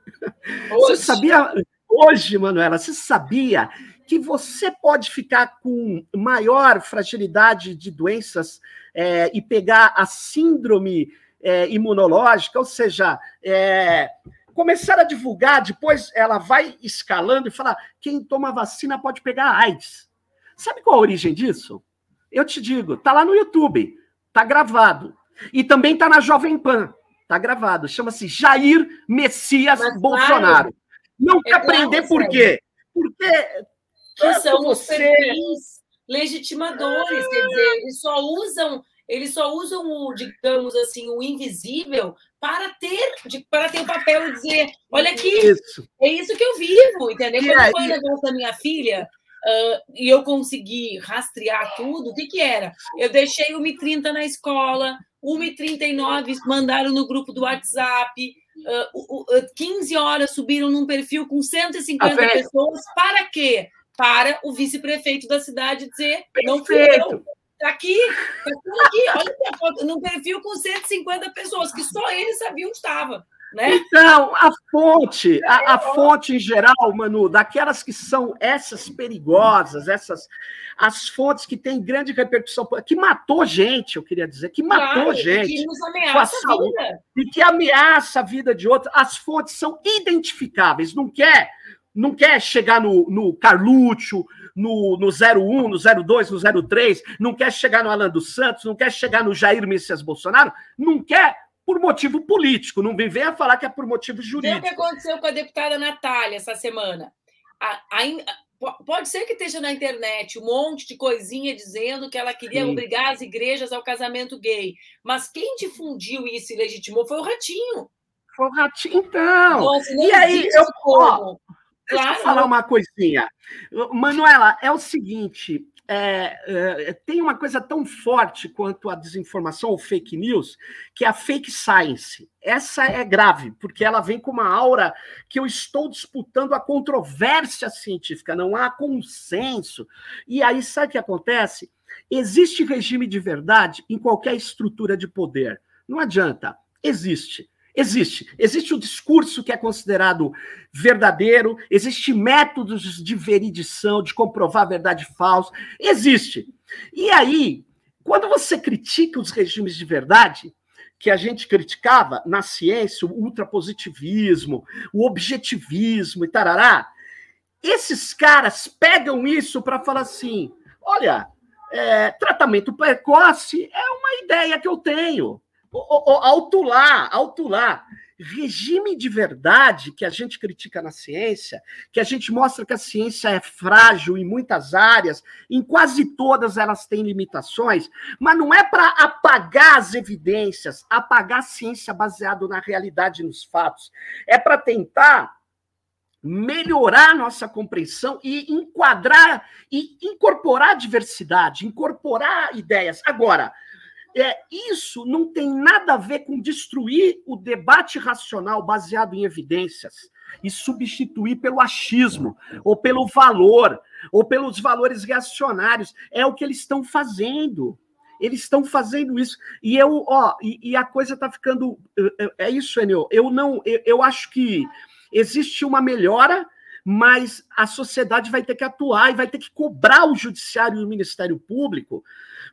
hoje. você sabia, hoje, Manuela, você sabia que você pode ficar com maior fragilidade de doenças é, e pegar a síndrome é, imunológica, ou seja, é, começaram a divulgar, depois ela vai escalando e fala: quem toma vacina pode pegar AIDS. Sabe qual a origem disso? Eu te digo, tá lá no YouTube, tá gravado. E também tá na Jovem Pan, tá gravado. Chama-se Jair Messias Mas, Bolsonaro. Claro, Não é quer aprender por quê? Porque que são os perfis legitimadores, quer dizer, eles só usam eles só usam o, digamos assim, o invisível para ter, de, para ter o papel e dizer, olha aqui, isso. é isso que eu vivo, entendeu? Quando foi o negócio da minha filha, uh, e eu consegui rastrear tudo, o que que era? Eu deixei o Mi 30 na escola, o Mi 39 mandaram no grupo do WhatsApp, uh, uh, 15 horas subiram num perfil com 150 pessoas, para quê? Para o vice-prefeito da cidade dizer, Perfeito. não fui eu, Está aqui, está aqui. Olha a foto, num perfil com 150 pessoas, que só ele sabia onde estava. Né? Então, a fonte, a, a, fonte em geral, Manu, daquelas que são essas perigosas, essas as fontes que têm grande repercussão, que matou gente, eu queria dizer, que matou claro, gente. Que nos ameaça a, saúde, a vida. E que ameaça a vida de outros. As fontes são identificáveis, não quer, não quer chegar no, no Carluccio, no, no 01, no 02, no 03, não quer chegar no Alan dos Santos, não quer chegar no Jair Messias Bolsonaro, não quer por motivo político, não vem venha falar que é por motivo jurídico. o que aconteceu com a deputada Natália essa semana. A, a, pode ser que esteja na internet um monte de coisinha dizendo que ela queria Sim. obrigar as igrejas ao casamento gay, mas quem difundiu isso e legitimou foi o Ratinho. Foi o Ratinho, então. Nossa, e aí, eu, ó, Claro. Deixa eu falar uma coisinha. Manuela, é o seguinte: é, é, tem uma coisa tão forte quanto a desinformação ou fake news, que é a fake science. Essa é grave, porque ela vem com uma aura que eu estou disputando a controvérsia científica, não há consenso. E aí, sabe o que acontece? Existe regime de verdade em qualquer estrutura de poder. Não adianta, existe. Existe. Existe o discurso que é considerado verdadeiro, existe métodos de veridição, de comprovar verdade e falso. Existe. E aí, quando você critica os regimes de verdade, que a gente criticava na ciência, o ultrapositivismo, o objetivismo e tarará, esses caras pegam isso para falar assim: olha, é, tratamento precoce é uma ideia que eu tenho. Alto lá, alto lá. Regime de verdade que a gente critica na ciência, que a gente mostra que a ciência é frágil em muitas áreas, em quase todas elas têm limitações, mas não é para apagar as evidências, apagar a ciência baseada na realidade e nos fatos. É para tentar melhorar nossa compreensão e enquadrar e incorporar diversidade, incorporar ideias. Agora, é, isso não tem nada a ver com destruir o debate racional baseado em evidências e substituir pelo achismo, ou pelo valor, ou pelos valores reacionários. É o que eles estão fazendo. Eles estão fazendo isso. E eu, ó, e, e a coisa está ficando. É, é, é isso, Enio. Eu não. Eu, eu acho que existe uma melhora mas a sociedade vai ter que atuar e vai ter que cobrar o judiciário e o Ministério Público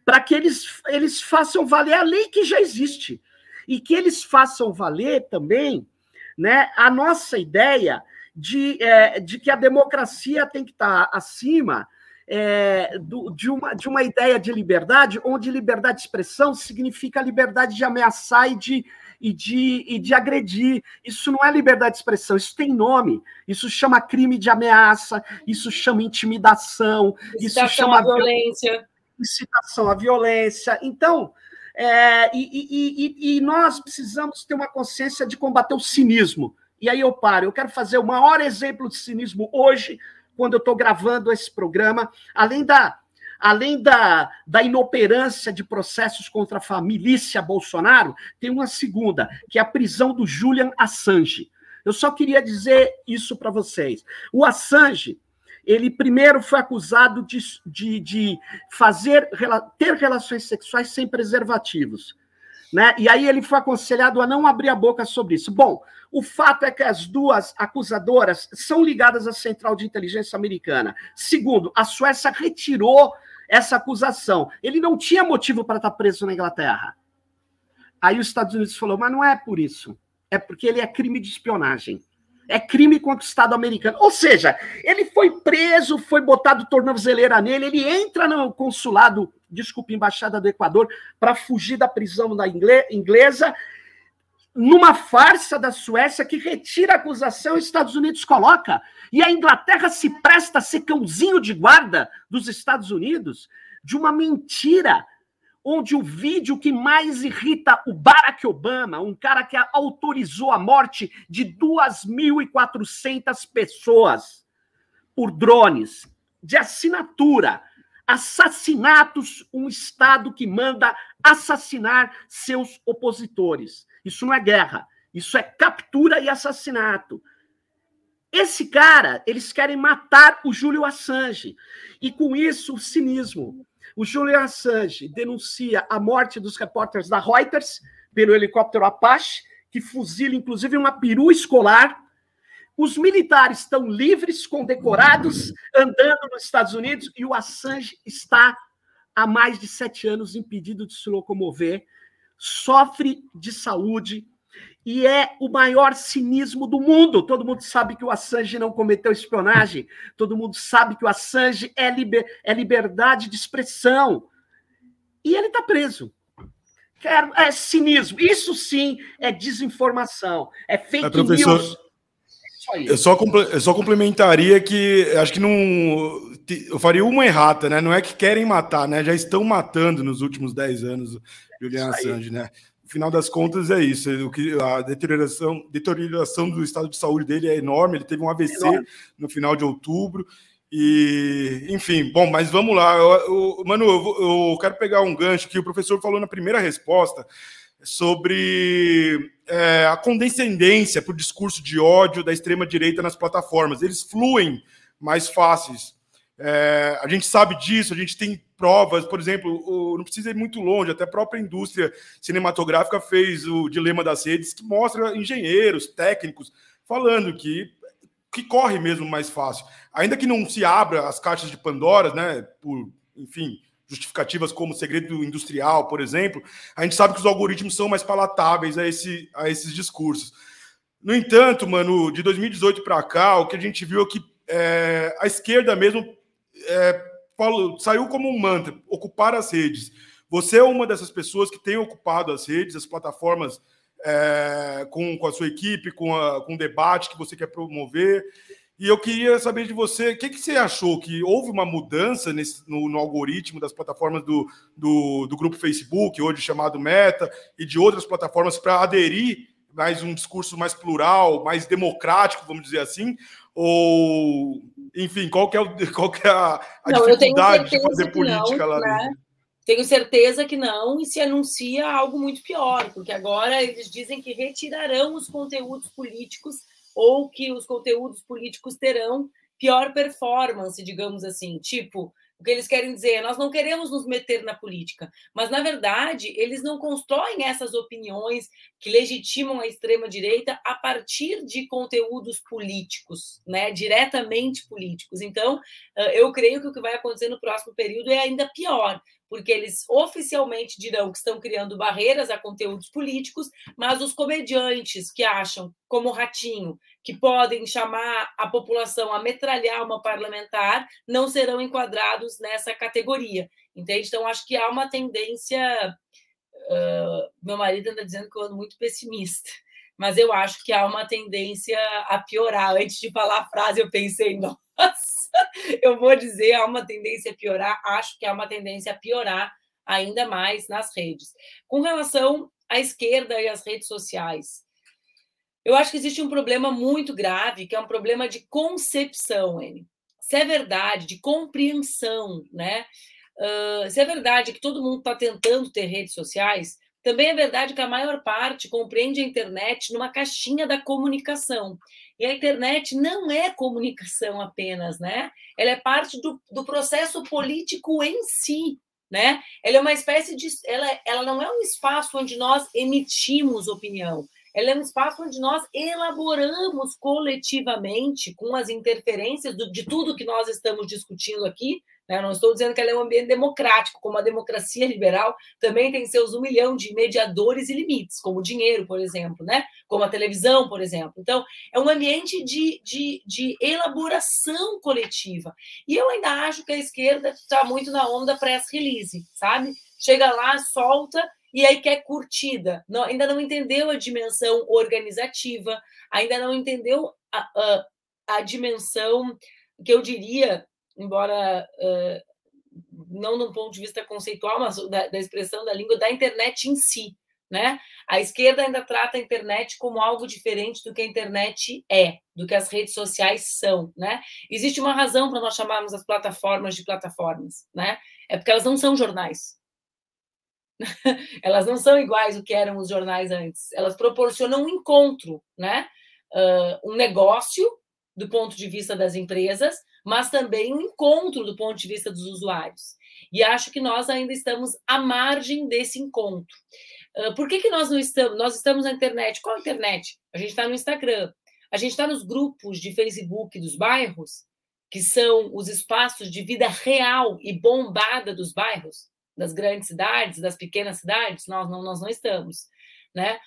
para que eles, eles façam valer a lei que já existe. E que eles façam valer também né, a nossa ideia de, é, de que a democracia tem que estar acima é, do, de, uma, de uma ideia de liberdade, onde liberdade de expressão significa liberdade de ameaçar e de, e de, e de agredir. Isso não é liberdade de expressão, isso tem nome. Isso chama crime de ameaça, isso chama intimidação, isso chama violência. Incitação à violência. Então, é, e, e, e, e nós precisamos ter uma consciência de combater o cinismo. E aí eu paro. Eu quero fazer o maior exemplo de cinismo hoje, quando eu estou gravando esse programa, além da além da, da inoperância de processos contra a família Bolsonaro, tem uma segunda, que é a prisão do Julian Assange. Eu só queria dizer isso para vocês. O Assange, ele primeiro foi acusado de, de, de fazer ter relações sexuais sem preservativos. Né? E aí ele foi aconselhado a não abrir a boca sobre isso. Bom, o fato é que as duas acusadoras são ligadas à Central de Inteligência Americana. Segundo, a Suécia retirou essa acusação. Ele não tinha motivo para estar preso na Inglaterra. Aí os Estados Unidos falou, mas não é por isso. é porque ele é crime de espionagem. É crime contra o Estado americano. Ou seja, ele foi preso, foi botado tornozeleira nele, ele entra no consulado, desculpa, embaixada do Equador, para fugir da prisão da inglesa, numa farsa da Suécia que retira a acusação e os Estados Unidos coloca. E a Inglaterra se presta a ser cãozinho de guarda dos Estados Unidos de uma mentira onde o vídeo que mais irrita o Barack Obama, um cara que autorizou a morte de 2.400 pessoas por drones, de assinatura, assassinatos, um Estado que manda assassinar seus opositores. Isso não é guerra, isso é captura e assassinato. Esse cara, eles querem matar o Júlio Assange. E com isso, o cinismo. O Julian Assange denuncia a morte dos repórteres da Reuters pelo helicóptero Apache, que fuzila inclusive uma perua escolar. Os militares estão livres, condecorados, andando nos Estados Unidos, e o Assange está há mais de sete anos impedido de se locomover, sofre de saúde, e é o maior cinismo do mundo. Todo mundo sabe que o Assange não cometeu espionagem, todo mundo sabe que o Assange é, liber, é liberdade de expressão. E ele está preso. É cinismo. Isso sim é desinformação, é fake é, professor, news. Eu só, eu só complementaria que acho que não. Eu faria uma errata, né? Não é que querem matar, né? Já estão matando nos últimos 10 anos Julian Assange, né? final das contas é isso. O que a deterioração, deterioração do estado de saúde dele é enorme. Ele teve um AVC enorme. no final de outubro. E, enfim, bom, mas vamos lá. Eu, eu, Manu, eu, eu, quero pegar um gancho que o professor falou na primeira resposta sobre é, a condescendência para o discurso de ódio da extrema-direita nas plataformas. Eles fluem mais fáceis. É, a gente sabe disso, a gente tem provas, por exemplo, o, não precisa ir muito longe, até a própria indústria cinematográfica fez o Dilema das Redes, que mostra engenheiros, técnicos, falando que, que corre mesmo mais fácil. Ainda que não se abra as caixas de Pandora, né, por, enfim, justificativas como segredo industrial, por exemplo, a gente sabe que os algoritmos são mais palatáveis a, esse, a esses discursos. No entanto, mano, de 2018 para cá, o que a gente viu é que é, a esquerda mesmo é, falou, saiu como um mantra, ocupar as redes. Você é uma dessas pessoas que tem ocupado as redes, as plataformas é, com, com a sua equipe, com, a, com o debate que você quer promover. E eu queria saber de você, o que, que você achou? Que houve uma mudança nesse, no, no, algoritmo das plataformas do, do, do, grupo Facebook, hoje chamado Meta, e de outras plataformas para aderir mais um discurso mais plural, mais democrático, vamos dizer assim? Ou, enfim, qual que é, o, qual que é a, a não, dificuldade de fazer política não, lá né? dentro? Tenho certeza que não, e se anuncia algo muito pior, porque agora eles dizem que retirarão os conteúdos políticos ou que os conteúdos políticos terão pior performance, digamos assim. Tipo, o que eles querem dizer é: nós não queremos nos meter na política, mas na verdade eles não constroem essas opiniões que legitimam a extrema direita a partir de conteúdos políticos, né, diretamente políticos. Então, eu creio que o que vai acontecer no próximo período é ainda pior, porque eles oficialmente dirão que estão criando barreiras a conteúdos políticos, mas os comediantes que acham, como Ratinho, que podem chamar a população a metralhar uma parlamentar, não serão enquadrados nessa categoria. Entende? Então, acho que há uma tendência. Uh, meu marido anda dizendo que eu ando muito pessimista, mas eu acho que há uma tendência a piorar. Antes de falar a frase, eu pensei, nossa, eu vou dizer, há uma tendência a piorar, acho que há uma tendência a piorar ainda mais nas redes. Com relação à esquerda e às redes sociais, eu acho que existe um problema muito grave, que é um problema de concepção, N. Se é verdade, de compreensão, né? Uh, se é verdade que todo mundo está tentando ter redes sociais, também é verdade que a maior parte compreende a internet numa caixinha da comunicação. E a internet não é comunicação apenas, né? Ela é parte do, do processo político em si, né? Ela é uma espécie de. Ela, ela não é um espaço onde nós emitimos opinião. Ela é um espaço onde nós elaboramos coletivamente, com as interferências do, de tudo que nós estamos discutindo aqui, Né? Não estou dizendo que ela é um ambiente democrático, como a democracia liberal também tem seus um milhão de mediadores e limites, como o dinheiro, por exemplo, né? como a televisão, por exemplo. Então, é um ambiente de, de, de elaboração coletiva. E eu ainda acho que a esquerda está muito na onda press release, sabe? Chega lá, solta e aí quer curtida. Não, ainda não entendeu a dimensão organizativa, ainda não entendeu a, a, a dimensão que eu diria, embora uh, não do ponto de vista conceitual, mas da, da expressão da língua, da internet em si. Né? A esquerda ainda trata a internet como algo diferente do que a internet é, do que as redes sociais são, né? Existe uma razão para nós chamarmos as plataformas de plataformas, né? É porque elas não são jornais. elas não são iguais ao que eram os jornais antes. Elas proporcionam um encontro, né? Uh, um negócio do ponto de vista das empresas, mas também um encontro do ponto de vista dos usuários. E acho que nós ainda estamos à margem desse encontro. Uh, por que, que nós não estamos? Nós estamos na internet. Qual internet? A gente está no Instagram. A gente está nos grupos de Facebook dos bairros, que são os espaços de vida real e bombada dos bairros das grandes cidades, das pequenas cidades, nós não, nós não estamos, né?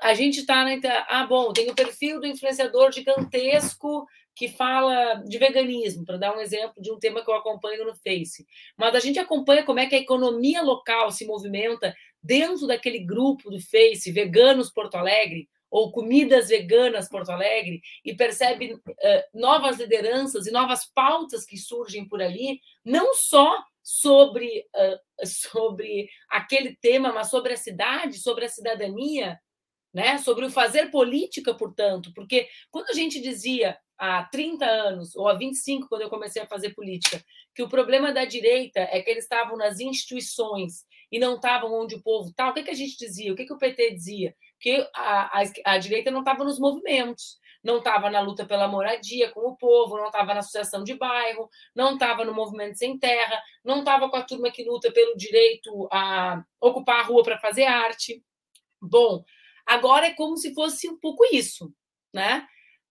A gente está na ah bom, tem o perfil do influenciador gigantesco que fala de veganismo, para dar um exemplo de um tema que eu acompanho no Face. Mas a gente acompanha como é que a economia local se movimenta dentro daquele grupo do Face, Veganos Porto Alegre, ou Comidas Veganas Porto Alegre, e percebe uh, novas lideranças e novas pautas que surgem por ali, não só sobre, uh, sobre aquele tema, mas sobre a cidade, sobre a cidadania, né? sobre o fazer política, portanto, porque quando a gente dizia há 30 anos, ou há 25, quando eu comecei a fazer política, que o problema da direita é que eles estavam nas instituições e não estavam onde o povo está, o que, que a gente dizia? O que, que o PT dizia? Que a, a, a direita não estava nos movimentos não estava na luta pela moradia com o povo, não estava na associação de bairro, não estava no movimento sem terra, não estava com a turma que luta pelo direito a ocupar a rua para fazer arte. Bom, agora é como se fosse um pouco isso, né?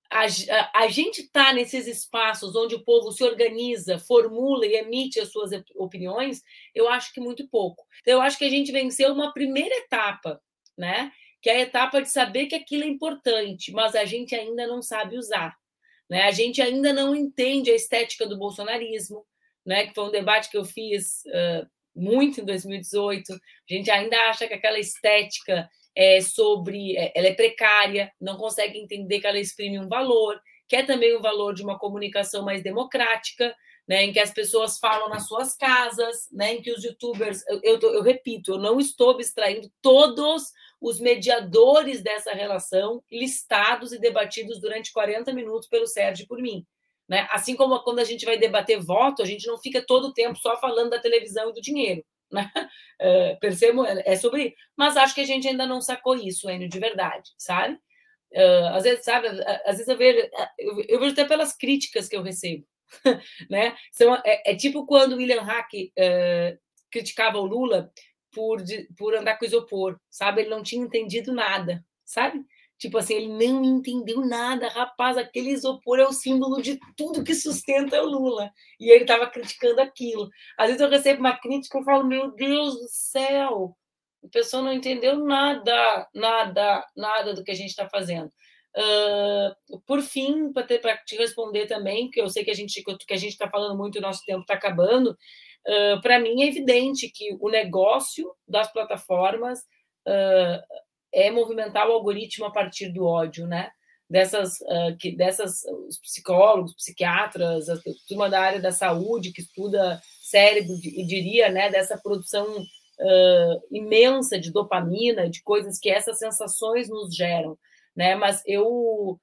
A, a, a gente está nesses espaços onde o povo se organiza, formula e emite as suas opiniões, eu acho que muito pouco. Então, eu acho que a gente venceu uma primeira etapa, né? Que é a etapa de saber que aquilo é importante, mas a gente ainda não sabe usar. Né? A gente ainda não entende a estética do bolsonarismo, né? que foi um debate que eu fiz uh, muito em 2018. A gente ainda acha que aquela estética é sobre. É, ela é precária, não consegue entender que ela exprime um valor, que é também o valor de uma comunicação mais democrática. Né, em que as pessoas falam nas suas casas, né, em que os youtubers, eu, eu, eu repito, eu não estou abstraindo todos os mediadores dessa relação listados e debatidos durante 40 minutos pelo Sérgio e por mim. Né? Assim como quando a gente vai debater voto, a gente não fica todo o tempo só falando da televisão e do dinheiro. Né? Uh, percebo, é sobre. Mas acho que a gente ainda não sacou isso, Enio, de verdade, sabe? Uh, às vezes, sabe, às vezes eu vejo, eu, eu vejo até pelas críticas que eu recebo. né? São, é, é tipo quando William Hack criticava o Lula por, por andar com isopor, sabe? Ele não tinha entendido nada, sabe? Tipo assim, ele não entendeu nada, rapaz. Aquele isopor é o símbolo de tudo que sustenta o Lula. E ele estava criticando aquilo. Às vezes eu recebo uma crítica e falo, meu Deus do céu, a pessoa não entendeu nada, nada, nada do que a gente está fazendo. Uh, por fim, para te responder também, que eu sei que a gente que a gente está falando muito, o nosso tempo está acabando. Uh, Para mim é evidente que o negócio das plataformas uh, é movimentar o algoritmo a partir do ódio, né? Dessas, uh, que, dessas os psicólogos, psiquiatras, a turma da área da saúde que estuda cérebro e diria, né, dessa produção imensa de dopamina, de coisas que essas sensações nos geram, né? Mas eu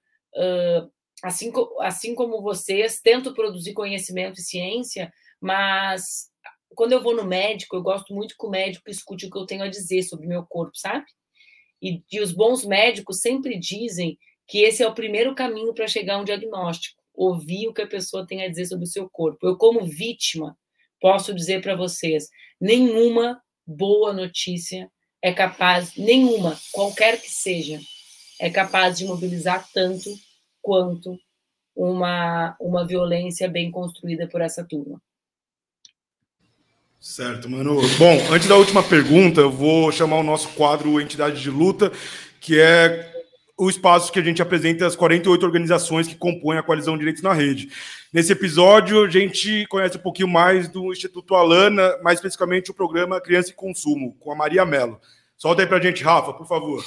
assim, assim como vocês, tento produzir conhecimento e ciência, mas quando eu vou no médico, eu gosto muito que o médico escute o que eu tenho a dizer sobre o meu corpo, sabe? E, e os bons médicos sempre dizem que esse é o primeiro caminho para chegar a um diagnóstico, ouvir o que a pessoa tem a dizer sobre o seu corpo. Eu, como vítima, posso dizer para vocês: nenhuma boa notícia é capaz, nenhuma, qualquer que seja, é capaz de mobilizar tanto quanto uma, uma violência bem construída por essa turma. Certo, mano. Bom, antes da última pergunta, eu vou chamar o nosso quadro Entidade de Luta, que é o espaço que a gente apresenta as 48 organizações que compõem a Coalizão Direitos na Rede. Nesse episódio, a gente conhece um pouquinho mais do Instituto Alana, mais especificamente o programa Criança e Consumo, com a Maria Mello. Solta aí para a gente, Rafa, por favor.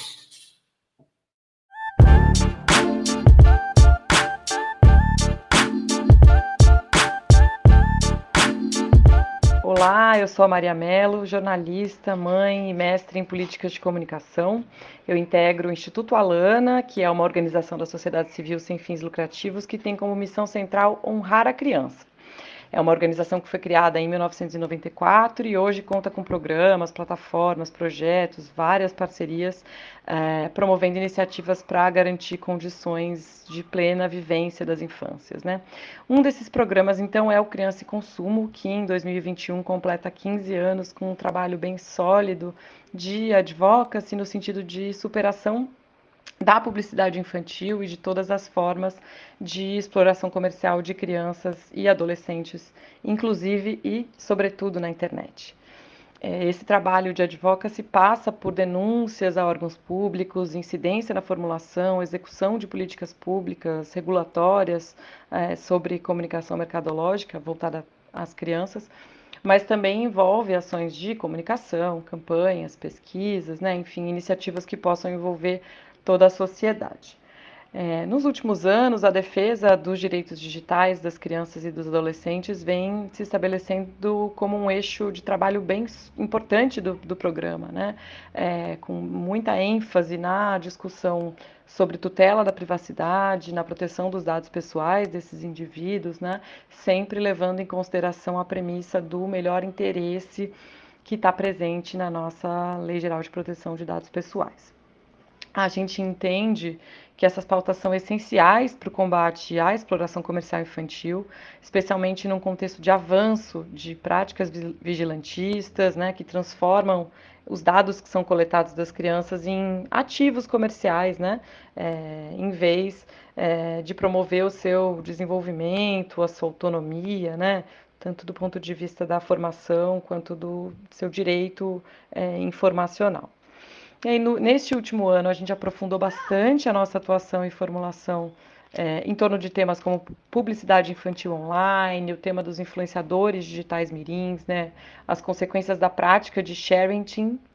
Olá, eu sou a Maria Mello, jornalista, mãe e mestre em políticas de comunicação. Eu integro o Instituto Alana, que é uma organização da sociedade civil sem fins lucrativos que tem como missão central honrar a criança. É uma organização que foi criada em 1994 e hoje conta com programas, plataformas, projetos, várias parcerias, é, promovendo iniciativas para garantir condições de plena vivência das infâncias. Né? Um desses programas, então, é o Criança e Consumo, que em 2021 completa 15 anos com um trabalho bem sólido de advocacy no sentido de superação da publicidade infantil e de todas as formas de exploração comercial de crianças e adolescentes, inclusive e sobretudo na internet. É, esse trabalho de advocacy passa por denúncias a órgãos públicos, incidência na formulação, execução de políticas públicas regulatórias é, sobre comunicação mercadológica voltada às crianças, mas também envolve ações de comunicação, campanhas, pesquisas, né, enfim, iniciativas que possam envolver toda a sociedade. É, nos últimos anos, a defesa dos direitos digitais das crianças e dos adolescentes vem se estabelecendo como um eixo de trabalho bem importante do, do programa, né? É, com muita ênfase na discussão sobre tutela da privacidade, na proteção dos dados pessoais desses indivíduos, né? sempre levando em consideração a premissa do melhor interesse que está presente na nossa Lei Geral de Proteção de Dados Pessoais a gente entende que essas pautas são essenciais para o combate à exploração comercial infantil, especialmente num contexto de avanço de práticas vigilantistas, né, que transformam os dados que são coletados das crianças em ativos comerciais, né, é, em vez é, de promover o seu desenvolvimento, a sua autonomia, né, tanto do ponto de vista da formação quanto do seu direito é, informacional. E aí, no, neste último ano, a gente aprofundou bastante a nossa atuação e formulação é, em torno de temas como publicidade infantil online, o tema dos influenciadores digitais mirins, né, as consequências da prática de sharing,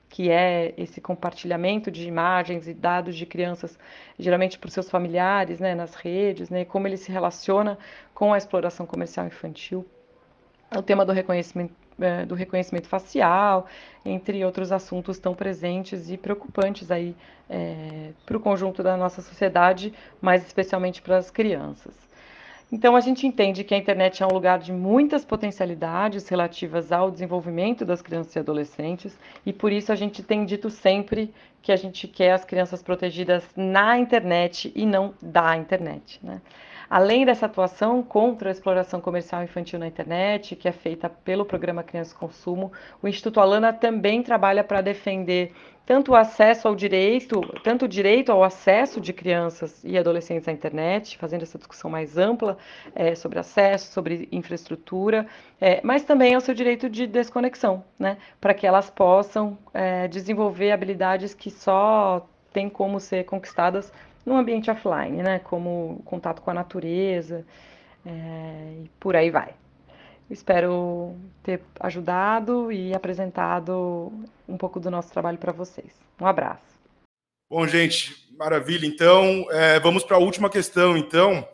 que é esse compartilhamento de imagens e dados de crianças, geralmente para os seus familiares, né, nas redes, né, como ele se relaciona com a exploração comercial infantil. O tema do reconhecimento é, do reconhecimento facial, entre outros assuntos tão presentes e preocupantes aí é, para o conjunto da nossa sociedade, mais especialmente para as crianças. Então a gente entende que a internet é um lugar de muitas potencialidades relativas ao desenvolvimento das crianças e adolescentes, e por isso a gente tem dito sempre que a gente quer as crianças protegidas na internet e não da internet. Né? Além dessa atuação contra a exploração comercial infantil na internet, que é feita pelo programa Criança Consumo, o Instituto Alana também trabalha para defender tanto o acesso ao direito, tanto o direito ao acesso de crianças e adolescentes à internet, fazendo essa discussão mais ampla é, sobre acesso, sobre infraestrutura, é, mas também ao seu direito de desconexão, né, para que elas possam é, desenvolver habilidades que só têm como ser conquistadas no ambiente offline, né? Como contato com a natureza é, e por aí vai. Espero ter ajudado e apresentado um pouco do nosso trabalho para vocês. Um abraço. Bom, gente, maravilha. Então, é, vamos para a última questão. Então,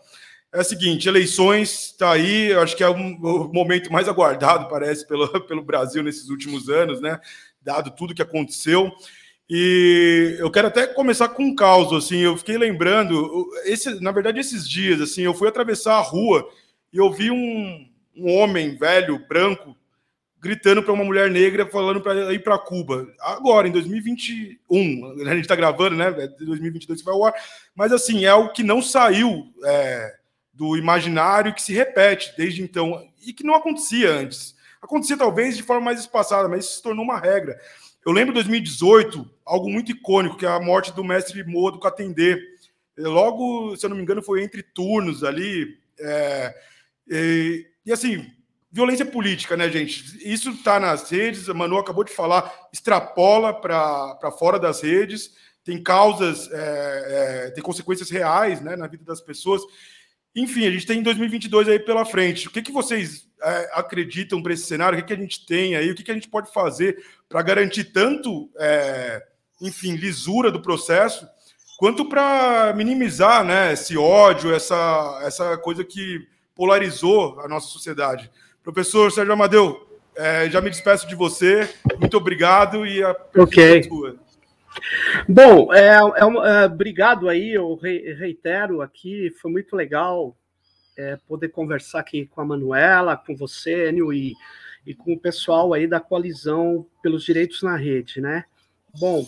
é a seguinte: eleições está aí. Acho que é um, o momento mais aguardado, parece, pelo, pelo Brasil nesses últimos anos, né? Dado tudo que aconteceu. E eu quero até começar com um caos, assim, eu fiquei lembrando, esse, na verdade, esses dias, assim, eu fui atravessar a rua e eu vi um, um homem velho, branco, gritando para uma mulher negra, falando para ir para Cuba. Agora, em 2021, a gente está gravando, né? 2022 vai ao ar, mas assim, é algo que não saiu é, do imaginário, que se repete desde então, e que não acontecia antes. Acontecia talvez de forma mais espaçada, mas isso se tornou uma regra. Eu lembro de 2018, algo muito icônico, que é a morte do mestre Moa do Catendê. Logo, se eu não me engano, foi entre turnos ali. É, e, e, assim, violência política, né, gente? Isso está nas redes, a Manu acabou de falar, extrapola para fora das redes, tem causas, é, é, tem consequências reais né, na vida das pessoas. Enfim, a gente tem 2022 aí pela frente. O que, que vocês é, acreditam para esse cenário? O que, que a gente tem aí? O que, que a gente pode fazer para garantir tanto, é, enfim, lisura do processo, quanto para minimizar né, esse ódio, essa, essa coisa que polarizou a nossa sociedade? Professor Sérgio Amadeu, é, já me despeço de você. Muito obrigado e a Ok. Bom, é, é, é, obrigado aí, eu reitero aqui, foi muito legal é, poder conversar aqui com a Manuela, com você, Enio, e, e com o pessoal aí da coalizão pelos direitos na rede, né? Bom,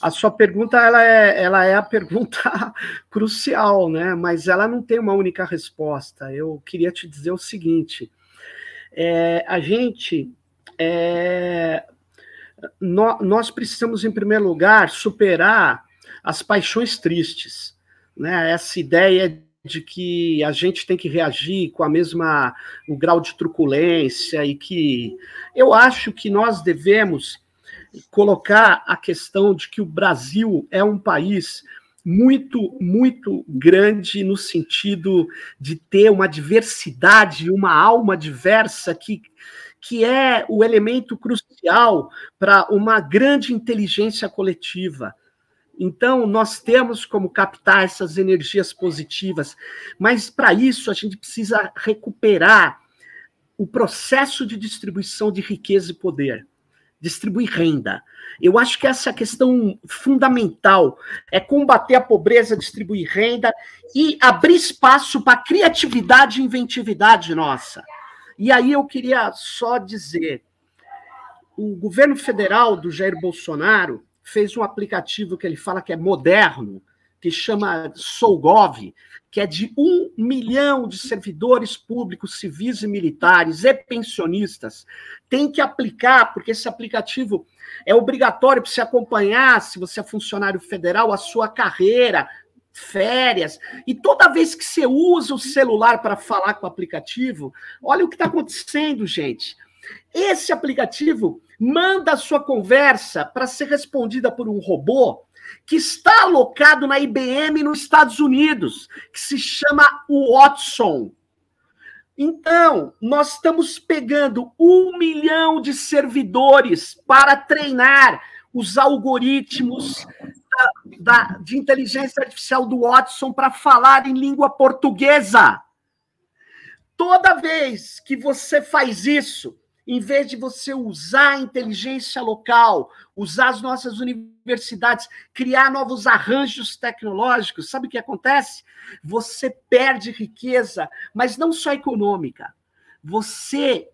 a sua pergunta ela é, ela é a pergunta crucial, né? Mas ela não tem uma única resposta. Eu queria te dizer o seguinte: é, a gente é, nós precisamos, em primeiro lugar, superar as paixões tristes. Né? Essa ideia de que a gente tem que reagir com a mesma o grau de truculência e que eu acho que nós devemos colocar a questão de que o Brasil é um país muito, muito grande no sentido de ter uma diversidade, uma alma diversa que que é o elemento crucial para uma grande inteligência coletiva. Então, nós temos como captar essas energias positivas, mas para isso a gente precisa recuperar o processo de distribuição de riqueza e poder, distribuir renda. Eu acho que essa é a questão fundamental, é combater a pobreza, distribuir renda e abrir espaço para criatividade e inventividade nossa. E aí eu queria só dizer: o governo federal do Jair Bolsonaro fez um aplicativo que ele fala que é moderno, que chama Sougov, que é de um milhão de servidores públicos, civis e militares e pensionistas. Tem que aplicar, porque esse aplicativo é obrigatório para você acompanhar, se você é funcionário federal, a sua carreira, férias. E toda vez que você usa o celular para falar com o aplicativo, olha o que está acontecendo, gente. Esse aplicativo manda a sua conversa para ser respondida por um robô que está alocado na IBM nos Estados Unidos, que se chama Watson. Então, nós estamos pegando um milhão de servidores para treinar os algoritmos da, de inteligência artificial do Watson para falar em língua portuguesa. Toda vez que você faz isso, em vez de você usar a inteligência local, usar as nossas universidades, criar novos arranjos tecnológicos, sabe o que acontece? Você perde riqueza, mas não só econômica. Você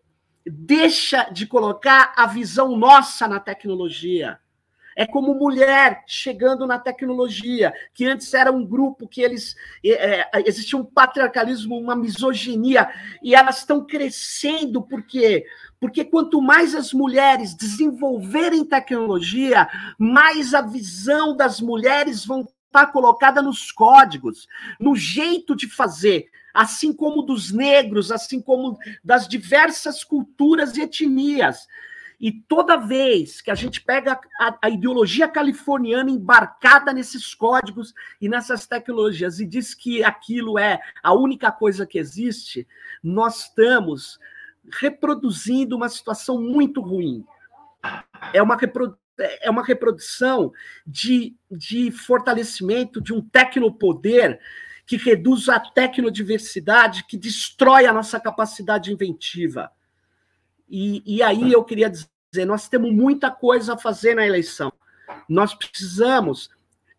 deixa de colocar a visão nossa na tecnologia. É como mulher chegando na tecnologia, que antes era um grupo que eles. É, é, existia um patriarcalismo, uma misoginia, e elas estão crescendo, por quê? Porque quanto mais as mulheres desenvolverem tecnologia, mais a visão das mulheres vão estar colocada nos códigos, no jeito de fazer, assim como dos negros, assim como das diversas culturas e etnias. E toda vez que a gente pega a, a, ideologia californiana embarcada nesses códigos e nessas tecnologias e diz que aquilo é a única coisa que existe, nós estamos reproduzindo uma situação muito ruim. É uma, reprodu é uma reprodução de, de fortalecimento de um tecnopoder que reduz a tecnodiversidade, que destrói a nossa capacidade inventiva. E, e aí eu queria dizer dizer, nós temos muita coisa a fazer na eleição. Nós precisamos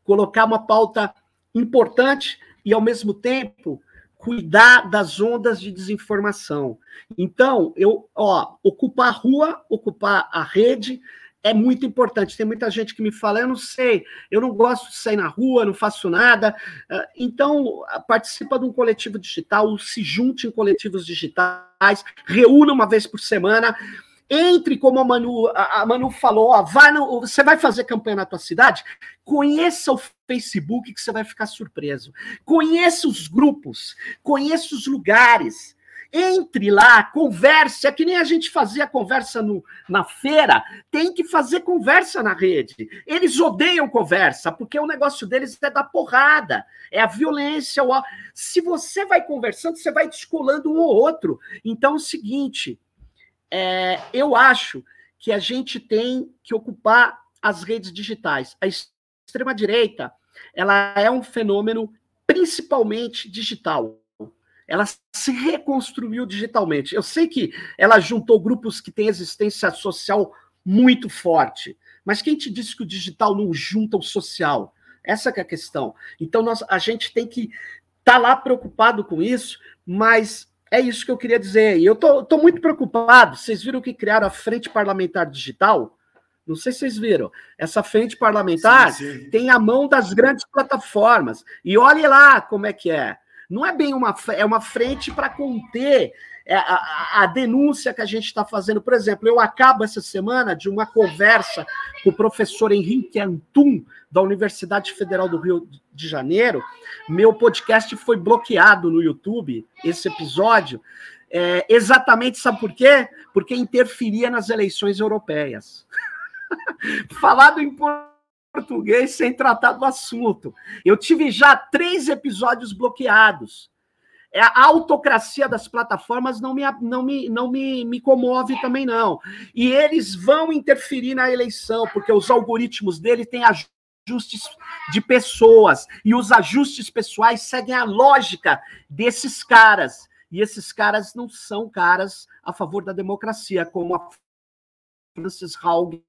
colocar uma pauta importante e, ao mesmo tempo, cuidar das ondas de desinformação. Então, eu, ó, ocupar a rua, ocupar a rede é muito importante. Tem muita gente que me fala, eu não sei, eu não gosto de sair na rua, não faço nada. Ah, então, participa de um coletivo digital, se junte em coletivos digitais, reúna uma vez por semana, entre, como a Manu, a Manu falou, ó, vai no, você vai fazer campanha na tua cidade? Conheça o Facebook que você vai ficar surpreso. Conheça os grupos, conheça os lugares. Entre lá, converse, é que nem a gente fazia conversa no, na feira, tem que fazer conversa na rede. Eles odeiam conversa, porque o negócio deles é da porrada, é a violência. O... Se você vai conversando, você vai descolando um ou outro. Então é o seguinte, é, eu acho que a gente tem que ocupar as redes digitais. A extrema-direita ela é um fenômeno principalmente digital. Ela se reconstruiu digitalmente. Eu sei que ela juntou grupos que têm existência social muito forte, mas quem te disse que o digital não junta o social? Essa é a questão. Então nós, a gente tem que estar tá lá preocupado com isso, mas é isso que eu queria dizer. E eu estou muito preocupado. Vocês viram que criaram a Frente Parlamentar Digital? Não sei se vocês viram. Essa frente parlamentar sim, sim. tem a mão das grandes plataformas. E olhe lá como é que é. Não é bem uma, é uma frente para conter a, a, denúncia que a gente está fazendo. Por exemplo, eu acabo essa semana de uma conversa com o professor Henrique Antum, da Universidade Federal do Rio de Janeiro. Meu podcast foi bloqueado no YouTube, esse episódio. É, exatamente, sabe por quê? Porque interferia nas eleições europeias. Falado em português sem tratar do assunto. Eu tive já três episódios bloqueados. É, a autocracia das plataformas não me, não me, não me, me comove também, não. E eles vão interferir na eleição, porque os algoritmos dele têm ajustes de pessoas, e os ajustes pessoais seguem a lógica desses caras. E esses caras não são caras a favor da democracia, como a Francis Haugen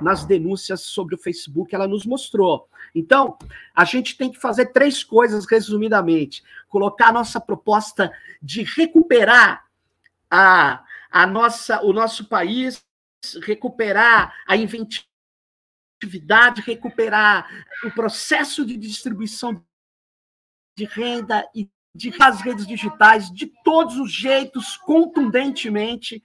nas denúncias sobre o Facebook, ela nos mostrou. Então, a gente tem que fazer três coisas, resumidamente: colocar a nossa proposta de recuperar a, a nossa, o nosso país, recuperar a inventividade, recuperar o processo de distribuição de renda e de as redes digitais de todos os jeitos, contundentemente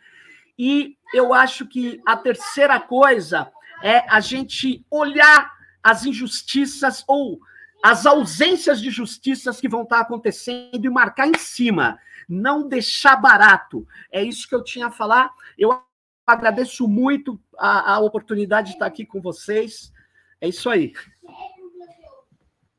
e eu acho que a terceira coisa é a gente olhar as injustiças ou as ausências de justiças que vão estar acontecendo e marcar em cima. Não deixar barato. É isso que eu tinha a falar. Eu agradeço muito a, a oportunidade de estar aqui com vocês. É isso aí.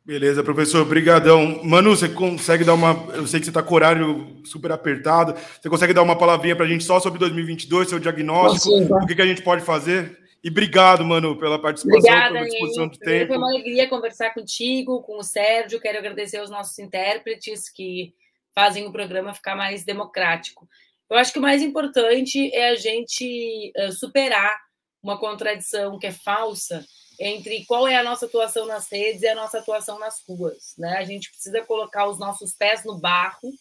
Beleza, professor, brigadão. Manu, você consegue dar uma... Eu sei que você está com o horário super apertado. Você consegue dar uma palavrinha para a gente só sobre 2022, seu diagnóstico, o que, que, a gente pode fazer? E obrigado, Manu, pela participação, Obrigada, pela disposição de tempo. Foi uma alegria conversar contigo, com o Sérgio. Quero agradecer aos nossos intérpretes que fazem o programa ficar mais democrático. Eu acho que o mais importante é a gente uh, superar uma contradição que é falsa entre qual é a nossa atuação nas redes e a nossa atuação nas ruas, né? A gente precisa colocar os nossos pés no barro,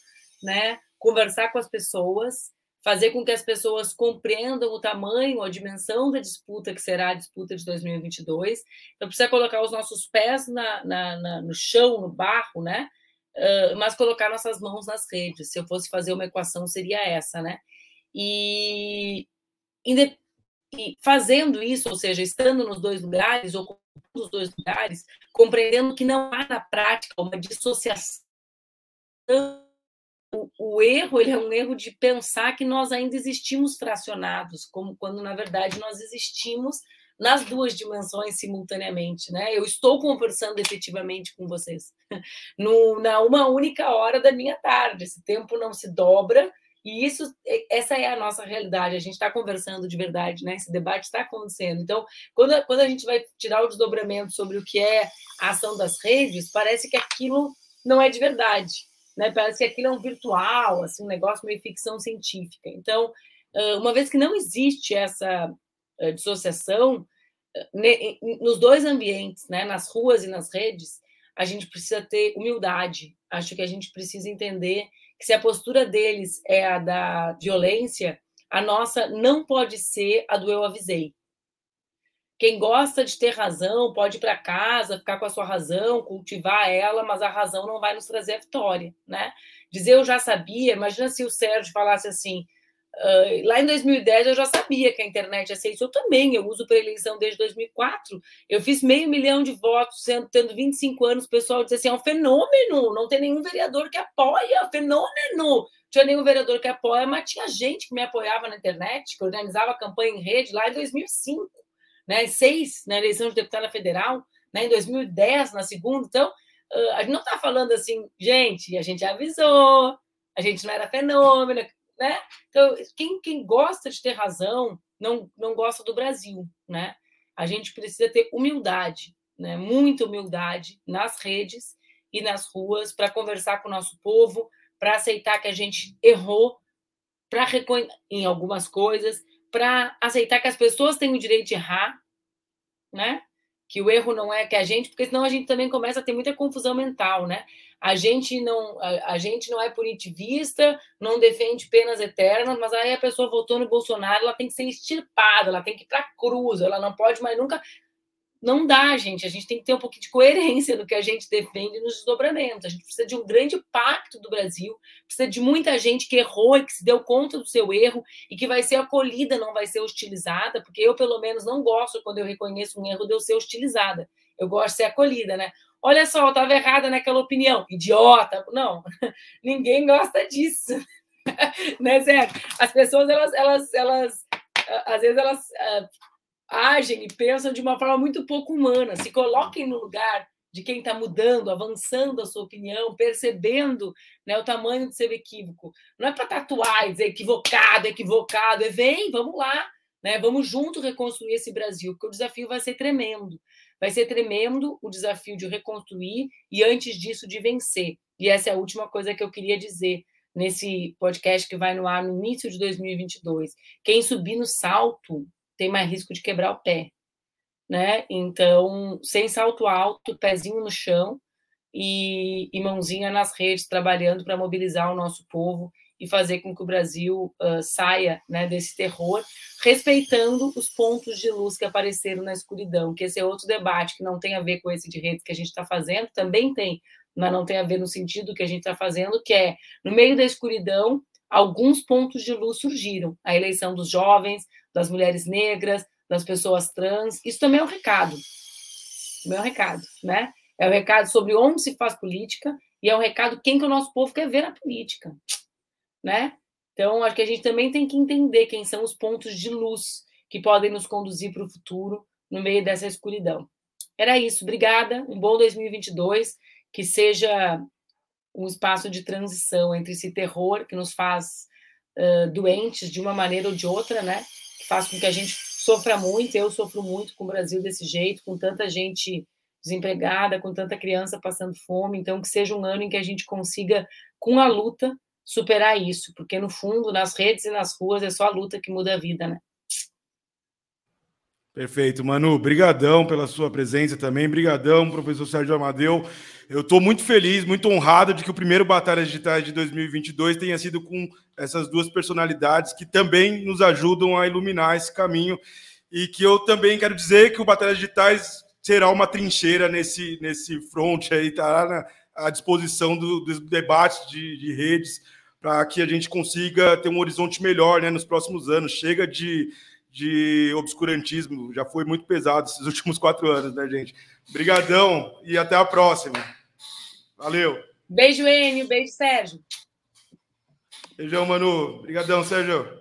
né? Conversar com as pessoas, fazer com que as pessoas compreendam o tamanho, a dimensão da disputa que será a disputa de 2022. Então precisa colocar os nossos pés na, na, na, no chão, no barro, né? Uh, mas colocar nossas mãos nas redes. Se eu fosse fazer uma equação seria essa, né? E e fazendo isso, ou seja, estando nos dois lugares, ou nos dois lugares, compreendendo que não há na prática uma dissociação. O, o, erro ele é um erro de pensar que nós ainda existimos fracionados, como quando na verdade nós existimos nas duas dimensões simultaneamente, né? Eu estou conversando efetivamente com vocês no, na uma única hora da minha tarde. Esse tempo não se dobra e isso, essa é a nossa realidade. A gente está conversando de verdade, né? Esse debate está acontecendo. Então, quando, quando a gente vai tirar o desdobramento sobre o que é a ação das redes, parece que aquilo não é de verdade, né? Parece que aquilo é um virtual, assim, um negócio meio ficção científica. Então, uma vez que não existe essa dissociação nos dois ambientes, né? Nas ruas e nas redes, a gente precisa ter humildade. Acho que a gente precisa entender que se a postura deles é a da violência, a nossa não pode ser a do eu avisei. Quem gosta de ter razão pode ir para casa, ficar com a sua razão, cultivar ela, mas a razão não vai nos trazer a vitória, né? Dizer eu já sabia, imagina se o Sérgio falasse assim, Uh, lá em 2010 eu já sabia que a internet ia ser isso. Eu também, eu uso para eleição desde 2004. Eu fiz meio milhão de votos, sendo, tendo 25 anos. O pessoal disse assim: é um fenômeno, não tem nenhum vereador que apoia, fenômeno. tinha nenhum vereador que apoia, mas tinha gente que me apoiava na internet, que organizava campanha em rede lá em 2005, né? Seis na eleição de deputada federal, né? Em 2010 na segunda. Então, a gente não está falando assim, gente, a gente avisou, a gente não era fenômeno, né? Então, quem, quem gosta de ter razão não, não gosta do Brasil, né? A gente precisa ter humildade, né? Muita humildade nas redes e nas ruas para conversar com o nosso povo, para aceitar que a gente errou, para reconhecer em algumas coisas, para aceitar que as pessoas têm o direito de errar, né? Que o erro não é que a gente, porque senão a gente também começa a ter muita confusão mental, né? A gente não, a, a gente não é punitivista, não defende penas eternas, mas aí a pessoa votou no Bolsonaro, ela tem que ser extirpada, ela tem que ir para a cruz, ela não pode mais nunca não dá, gente. A gente tem que ter um pouquinho de coerência no que a gente defende nos desdobramentos. A gente precisa de um grande pacto do Brasil, precisa de muita gente que errou e que se deu conta do seu erro e que vai ser acolhida, não vai ser hostilizada, porque eu, pelo menos, não gosto quando eu reconheço um erro de eu ser hostilizada. Eu gosto de ser acolhida, né? Olha só, eu estava errada naquela opinião. Idiota. Não, ninguém gosta disso. né, Zé? As pessoas, elas, elas, elas, às vezes, elas ah, agem e pensam de uma forma muito pouco humana. Se coloquem no lugar de quem está mudando, avançando a sua opinião, percebendo né, o tamanho do seu equívoco. Não é para tatuar e dizer equivocado, equivocado. É vem, vamos lá, né? Vamos junto reconstruir esse Brasil, porque o desafio vai ser tremendo. Vai ser tremendo o desafio de reconstruir e, antes disso, de vencer. E essa é a última coisa que eu queria dizer nesse podcast que vai no ar no início de 2022. Quem subir no salto tem mais risco de quebrar o pé, né? Então, sem salto alto, pezinho no chão e, e mãozinha nas redes, trabalhando para mobilizar o nosso povo e fazer com que o Brasil uh, saia né, desse terror, respeitando os pontos de luz que apareceram na escuridão, que esse é outro debate que não tem a ver com esse de redes que a gente está fazendo, também tem, mas não tem a ver no sentido que a gente está fazendo, que é, no meio da escuridão, alguns pontos de luz surgiram. A eleição dos jovens, das mulheres negras, das pessoas trans. Isso também é um recado. Também é um recado, né? É um recado sobre onde se faz política e é um recado quem que o nosso povo quer ver na política, né? Então, acho que a gente também tem que entender quem são os pontos de luz que podem nos conduzir para o futuro no meio dessa escuridão. Era isso. Obrigada. Um bom 2022. Que seja um espaço de transição entre esse terror que nos faz uh, doentes de uma maneira ou de outra, né? faz com que a gente sofra muito. Eu sofro muito com o Brasil desse jeito, com tanta gente desempregada, com tanta criança passando fome. Então, que seja um ano em que a gente consiga, com a luta, superar isso, porque no fundo, nas redes e nas ruas, é só a luta que muda a vida, né? Perfeito, Manu. Brigadão pela sua presença também. Brigadão, professor Sérgio Amadeu. Eu estou muito feliz, muito honrado de que o primeiro Batalhas Digitais de 2022 tenha sido com essas duas personalidades que também nos ajudam a iluminar esse caminho e que eu também quero dizer que o Batalhas Digitais será uma trincheira nesse, nesse front aí, tá à disposição do, dos debates de, de redes para que a gente consiga ter um horizonte melhor né, nos próximos anos. Chega de de obscurantismo. Já foi muito pesado esses últimos quatro anos, né, gente? Obrigadão e até a próxima. Valeu. Beijo, Enio. Beijo, Sérgio. Beijão, Manu. Obrigadão, Sérgio.